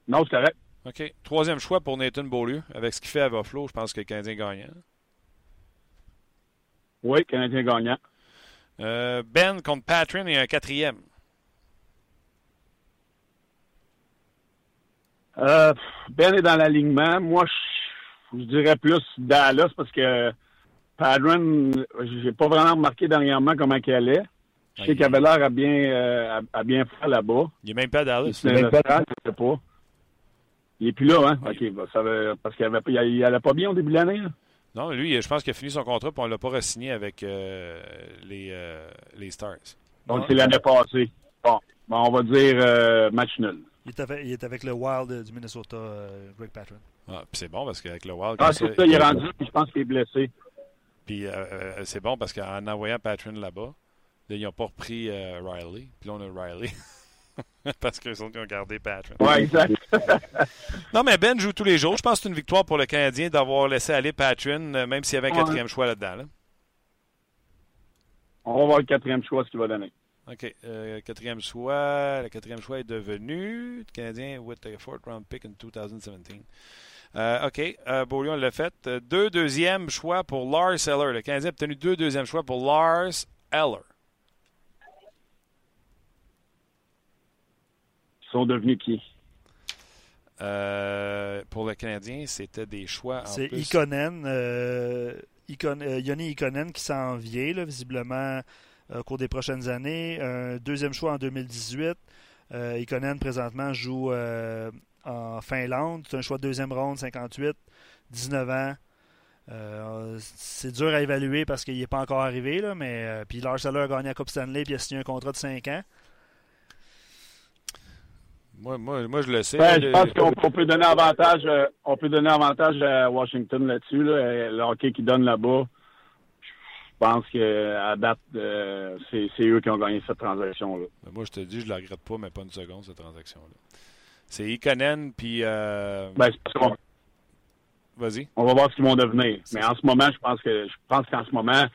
Non, c'est correct. OK. Troisième choix pour Nathan Beaulieu. Avec ce qu'il fait à Buffalo, je pense que le Canadien gagnant. Oui, Canadien gagnant. Euh, ben contre Patrin et un quatrième. Euh, ben est dans l'alignement. Moi, je, je, dirais plus Dallas parce que Padron, j'ai pas vraiment remarqué dernièrement comment elle est. Je sais avait l'air à bien, euh, à, bien faire là-bas. Il n'est même pas à Dallas. Il n'est pas à sais pas. Il n'est plus là, hein? OK. Bah, ça veut, parce qu'il n'allait pas bien au début de l'année. Non, lui, je pense qu'il a fini son contrat et on ne l'a pas re-signé avec euh, les, euh, les Stars. Donc, c'est l'année passée. Bon. bon, on va dire match nul. Il est, avec, il est avec le Wild du Minnesota, Greg Patron. Ah, puis c'est bon parce qu'avec le Wild. Ah, c'est ça, il est rendu, puis je pense qu'il est blessé. Puis c'est bon parce qu'en envoyant Patron là-bas, Là, ils n'ont pas repris euh, Riley. Puis là, on a Riley. Parce qu'ils ont gardé Patrick. Oui, exact. non, mais Ben joue tous les jours. Je pense que c'est une victoire pour le Canadien d'avoir laissé aller Patrick, euh, même s'il y avait un quatrième choix là-dedans. On va voir le quatrième choix, ce qu'il va donner. OK. Euh, quatrième choix. Le quatrième choix est devenu le Canadien with a fourth round pick in 2017. Euh, OK. Euh, Beaulieu, l'a fait. Deux deuxièmes choix pour Lars Eller. Le Canadien a obtenu deux deuxièmes choix pour Lars Eller. Sont devenus qui? Euh, pour le Canadien, c'était des choix. C'est Ikonen, euh, euh, Yoni Ikonen qui s'en vient, là, visiblement, au cours des prochaines années. Un deuxième choix en 2018. Ikonen, présentement, joue en Finlande. C'est un choix de deuxième ronde, 58, 19 ans. c'est dur à évaluer parce qu'il n'est pas encore arrivé, là, mais puis Lars Eller a gagné la Coupe Stanley et a signé un contrat de 5 ans. Moi, moi, moi, je le sais. Ben, je pense qu'on peut donner avantage, euh, on peut donner avantage à Washington là-dessus, là, le hockey qui donne là-bas. Je pense qu'à date, euh, c'est eux qui ont gagné cette transaction-là. Ben, moi, je te dis, je ne la regrette pas, mais pas une seconde, cette transaction-là. C'est Ikonen, puis. Euh... Ben, Vas-y. On va voir ce qu'ils vont devenir. Mais en ce moment, je pense que je pense qu'en ce moment,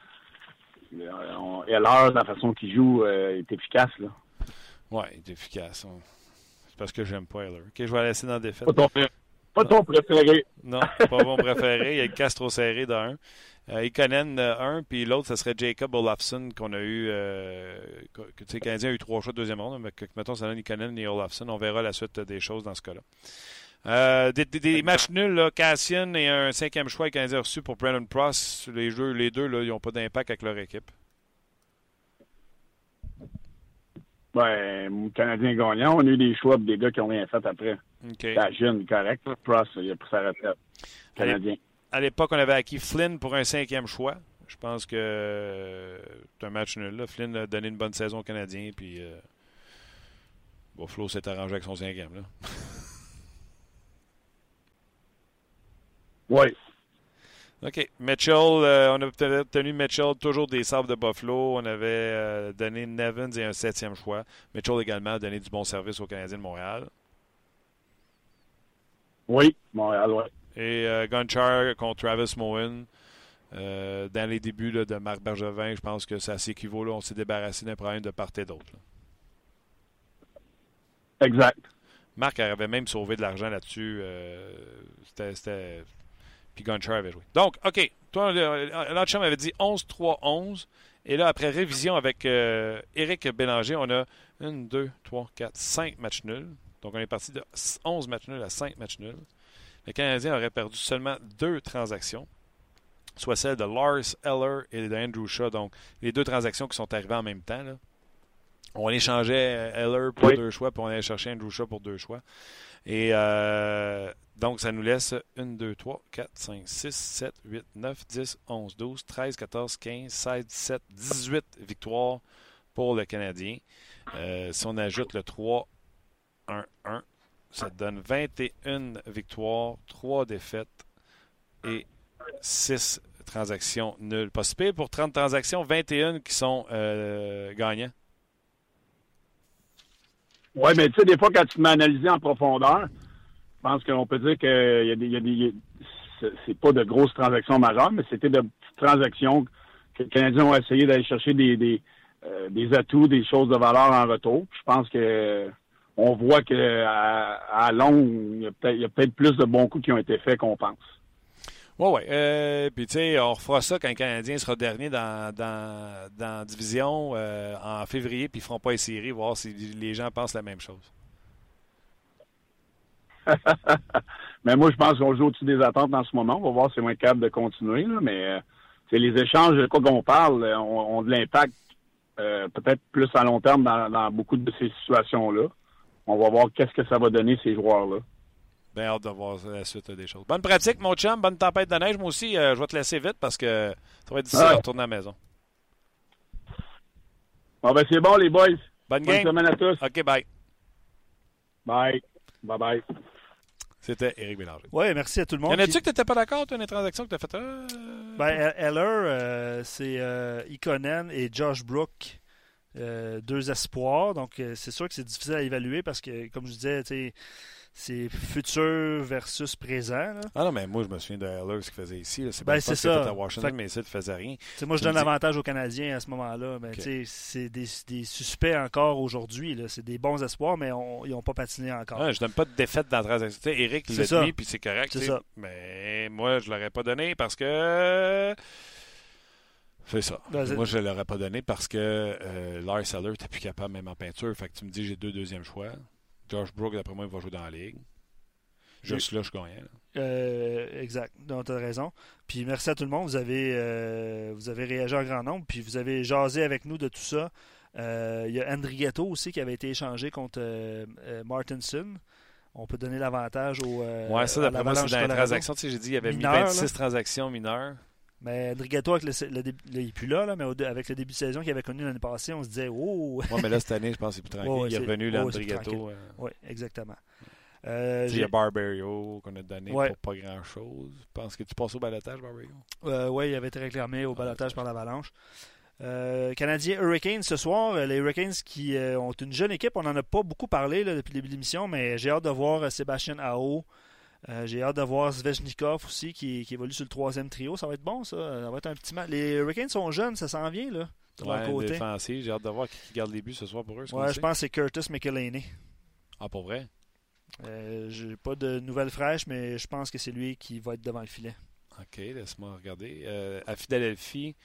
euh, l'heure, la façon qu'ils jouent est efficace. Ouais, est efficace. C'est parce que j'aime pas Heller. OK, je vais la laisser dans la défaite. Pas ton préféré. Non, pas mon préféré. Il y a Castro serré d'un. Euh, Ikonen, euh, un, puis l'autre, ce serait Jacob Olafsson qu'on a eu. Euh, que, tu sais, le Canadien a eu trois choix de deuxième ronde, mais que, mettons, ça donne Ikonen et Olafsson. On verra la suite des choses dans ce cas-là. Euh, des, des, matchs nuls, là, Cassian et un cinquième choix, les Canadiens reçu pour Brandon Pross. Les, jeux, les deux, là, ils n'ont pas d'impact avec leur équipe. Ben, Canadien gagnant, on a eu des choix des gars qui ont rien fait après. Okay. jeune, correct. Pross, il a pris sa retraite. Canadien à l'époque, on avait acquis Flynn pour un cinquième choix. Je pense que euh, c'est un match nul. Là. Flynn a donné une bonne saison au Canadien, puis euh, Flo s'est arrangé avec son cinquième. Là. oui. OK. Mitchell, euh, on a obtenu Mitchell toujours des sables de Buffalo. On avait euh, donné Nevins et un septième choix. Mitchell également a donné du bon service au Canadien de Montréal. Oui, Montréal, oui et euh, Gunchar contre Travis Moen. Euh, dans les débuts de Marc Bergevin, je pense que ça s'équivaut. On s'est débarrassé d'un problème de part et d'autre. Exact. Marc avait même sauvé de l'argent là-dessus. C'était. Puis Gunchar avait joué. Donc, OK. Toi, l'autre avait dit 11-3-11. Et là, après révision avec Éric Bélanger, on a 1, 2, 3, 4, 5 matchs nuls. Donc, on est parti de 11 matchs nuls à 5 matchs nuls le Canadien aurait perdu seulement deux transactions, soit celle de Lars Eller et d'Andrew Shaw. Donc, les deux transactions qui sont arrivées en même temps. On échangeait Eller pour deux choix, puis on allait chercher Andrew Shaw pour deux choix. Et euh, donc, ça nous laisse 1, 2, 3, 4, 5, 6, 7, 8, 9, 10, 11, 12, 13, 14, 15, 16, 17, 18 victoires pour le Canadien. Euh, si on ajoute le 3, 1, 1, ça donne 21 victoires, 3 défaites et 6 transactions nulles. Possible pour 30 transactions, 21 qui sont euh, gagnants. Oui, mais tu sais, des fois, quand tu m'as analysé en profondeur, je pense qu'on peut dire que y a des, y a des c'est pas de grosses transactions majeures, mais c'était de petites transactions que les Canadiens ont essayé d'aller chercher des, des, euh, des atouts, des choses de valeur en retour. Je pense que on voit qu'à à long, il y a peut-être plus de bons coups qui ont été faits qu'on pense. Oui, oui. Euh, puis, tu sais, on refera ça quand le Canadien sera dernier dans, dans, dans division euh, en février, puis ils ne feront pas les séries, voir si les gens pensent la même chose. mais moi, je pense qu'on joue au-dessus des attentes en ce moment. On va voir si c'est moins capable de continuer. mais euh, les échanges de quoi qu'on parle ont, de l'impact peut-être plus à long terme dans beaucoup de ces situations-là on va voir qu'est-ce que ça va donner ces joueurs-là. Bien hâte de voir la suite des choses. Bonne pratique, mon chum. Bonne tempête de neige. Moi aussi, euh, je vais te laisser vite parce que ça va être difficile de retourner à la maison. Bon, ben c'est bon, les boys. Bonne, Bonne semaine à tous. OK, bye. Bye. Bye-bye. C'était Éric Bélanger. Oui, merci à tout le monde. Y en a-tu que tu n'étais pas d'accord, toi, les transactions que tu as faites? Euh... Ben, Heller, euh, c'est euh, Ikonen et Josh Brook euh, deux espoirs. Donc, euh, c'est sûr que c'est difficile à évaluer parce que, comme je disais, c'est futur versus présent. Ah non, mais moi, je me souviens de Heller, ce qu'il faisait ici. C'est ben, c'est ça. à Washington, mais ici, il ne faisait rien. moi, je donne l'avantage aux Canadiens à ce moment-là. Mais c'est des, des, suspects encore aujourd'hui. C'est des bons espoirs, mais ils n'ont pas patiné encore. Ah, je donne pas de défaite dans la transaction. Eric l'a mis, puis c'est correct. Mais moi, je ne l'aurais pas donné parce que c'est ça. Moi, je ne l'aurais pas donné parce que euh, Lars Seller n'était plus capable même en peinture. Fait que tu me dis j'ai deux deuxièmes choix. Josh Brook, d'après moi, il va jouer dans la ligue. Juste là, je gagne. Euh, exact. Donc, tu as raison. Puis merci à tout le monde. Vous avez, euh, vous avez réagi en grand nombre. Puis vous avez jasé avec nous de tout ça. Euh, il y a Andrietto aussi qui avait été échangé contre Martinson. On peut donner l'avantage au. ouais, ça, d'après moi, c'est dans les transactions. Tu sais, j'ai dit qu'il y avait mis 26 transactions mineures. Mais Drigato, avec le, il n'est plus là, là, mais avec le début de saison qu'il avait connu l'année passée, on se disait Oh Oui, mais là, cette année, je pense que c'est plus tranquille. il est revenu, là, Drigato. Euh. Oui, exactement. Euh, il y a Barbario qu'on a donné pour pas grand-chose. Je pense que tu passes au balotage, Barbario euh, Oui, il avait été réclamé au balotage par l'Avalanche. Euh, Canadien Hurricanes ce soir. Les Hurricanes qui ont une jeune équipe. On n'en a pas beaucoup parlé depuis le début de l'émission, mais j'ai hâte de voir Sébastien Ao. Euh, j'ai hâte de voir Zvechnikov aussi qui, qui, évolue sur le troisième trio. Ça va être bon, ça. Ça va être un petit match. Les Hurricanes sont jeunes, ça s'en vient, là. De ouais, côté. J'ai hâte de voir qui garde les buts ce soir pour eux. Ouais, je pense que c'est Curtis McElhaney. Ah, pour vrai? Euh, J'ai pas de nouvelles fraîches, mais je pense que c'est lui qui va être devant le filet. OK, laisse-moi regarder. Euh, à Philadelphie,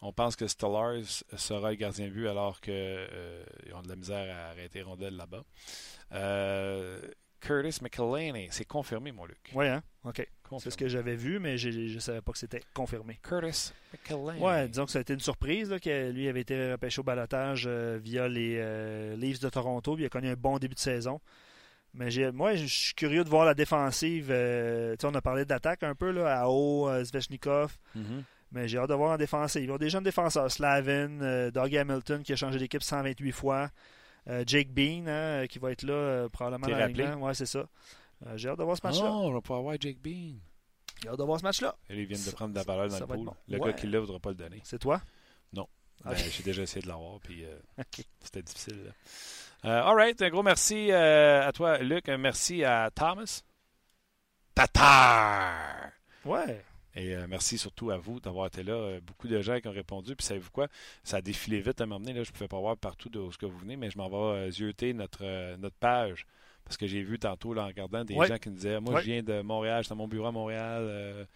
on pense que Stollars sera le gardien de but alors qu'ils euh, ont de la misère à arrêter rondelle là-bas. Euh, Curtis McElhaney, c'est confirmé, mon Luc. Oui, hein? OK. C'est ce que j'avais vu, mais je ne savais pas que c'était confirmé. Curtis McElhaney. Ouais, disons que ça a été une surprise là, que lui avait été repêché au balotage euh, via les euh, Leafs de Toronto. Puis il a connu un bon début de saison. Mais moi, je suis curieux de voir la défensive. Euh, on a parlé d'attaque un peu, là, à haut, Svechnikov. Mm-hmm. Mais j'ai hâte de voir en défensive. Ils ont des jeunes défenseurs. Slavin, euh, Doug Hamilton qui a changé d'équipe 128 fois. Euh, Jake Bean hein, qui va être là euh, probablement dans rappelé? Ouais, c'est ça. Euh, j'ai hâte de voir ce match-là. Oh, on va pouvoir voir Jake Bean. J'ai hâte de voir ce match-là. Et ils viennent de prendre de la valeur dans ça le va être pool. bon. Le Ouais. gars qui l'a ne voudra pas le donner. C'est toi? Non. Ah. Ben, J'ai déjà essayé de l'avoir, puis euh, c'était difficile. là. Euh, all right, un gros merci euh, à toi, Luc. Un merci à Thomas. Tatar! Ouais. Et euh, merci surtout à vous d'avoir été là. Euh, beaucoup de gens qui ont répondu. Puis savez-vous quoi? Ça a défilé vite à m'emmener. Là, je ne pouvais pas voir partout de où ce que vous venez, mais je m'en vais euh, zioter notre, notre page. Parce que j'ai vu tantôt là, en regardant des Ouais. gens qui me disaient Moi, Ouais. je viens de Montréal, j'étais à mon bureau à Montréal.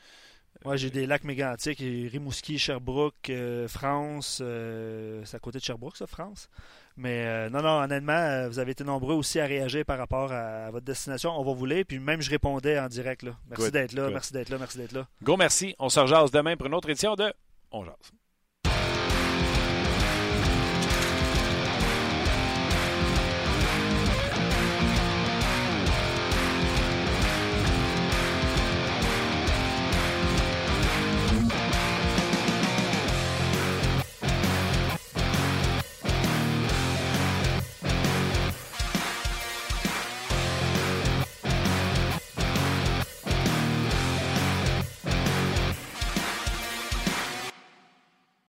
Moi, j'ai des lacs mégantiques, Rimouski, Sherbrooke, euh, France. euh, c'est à côté de Sherbrooke, ça, France. Mais euh, non, non, honnêtement, vous avez été nombreux aussi à réagir par rapport à, à votre destination. On va vous lire. Puis même, je répondais en direct. Là. Merci d'être là, merci d'être là, merci d'être là. Gros merci. On se rejase demain pour une autre édition de On Jase.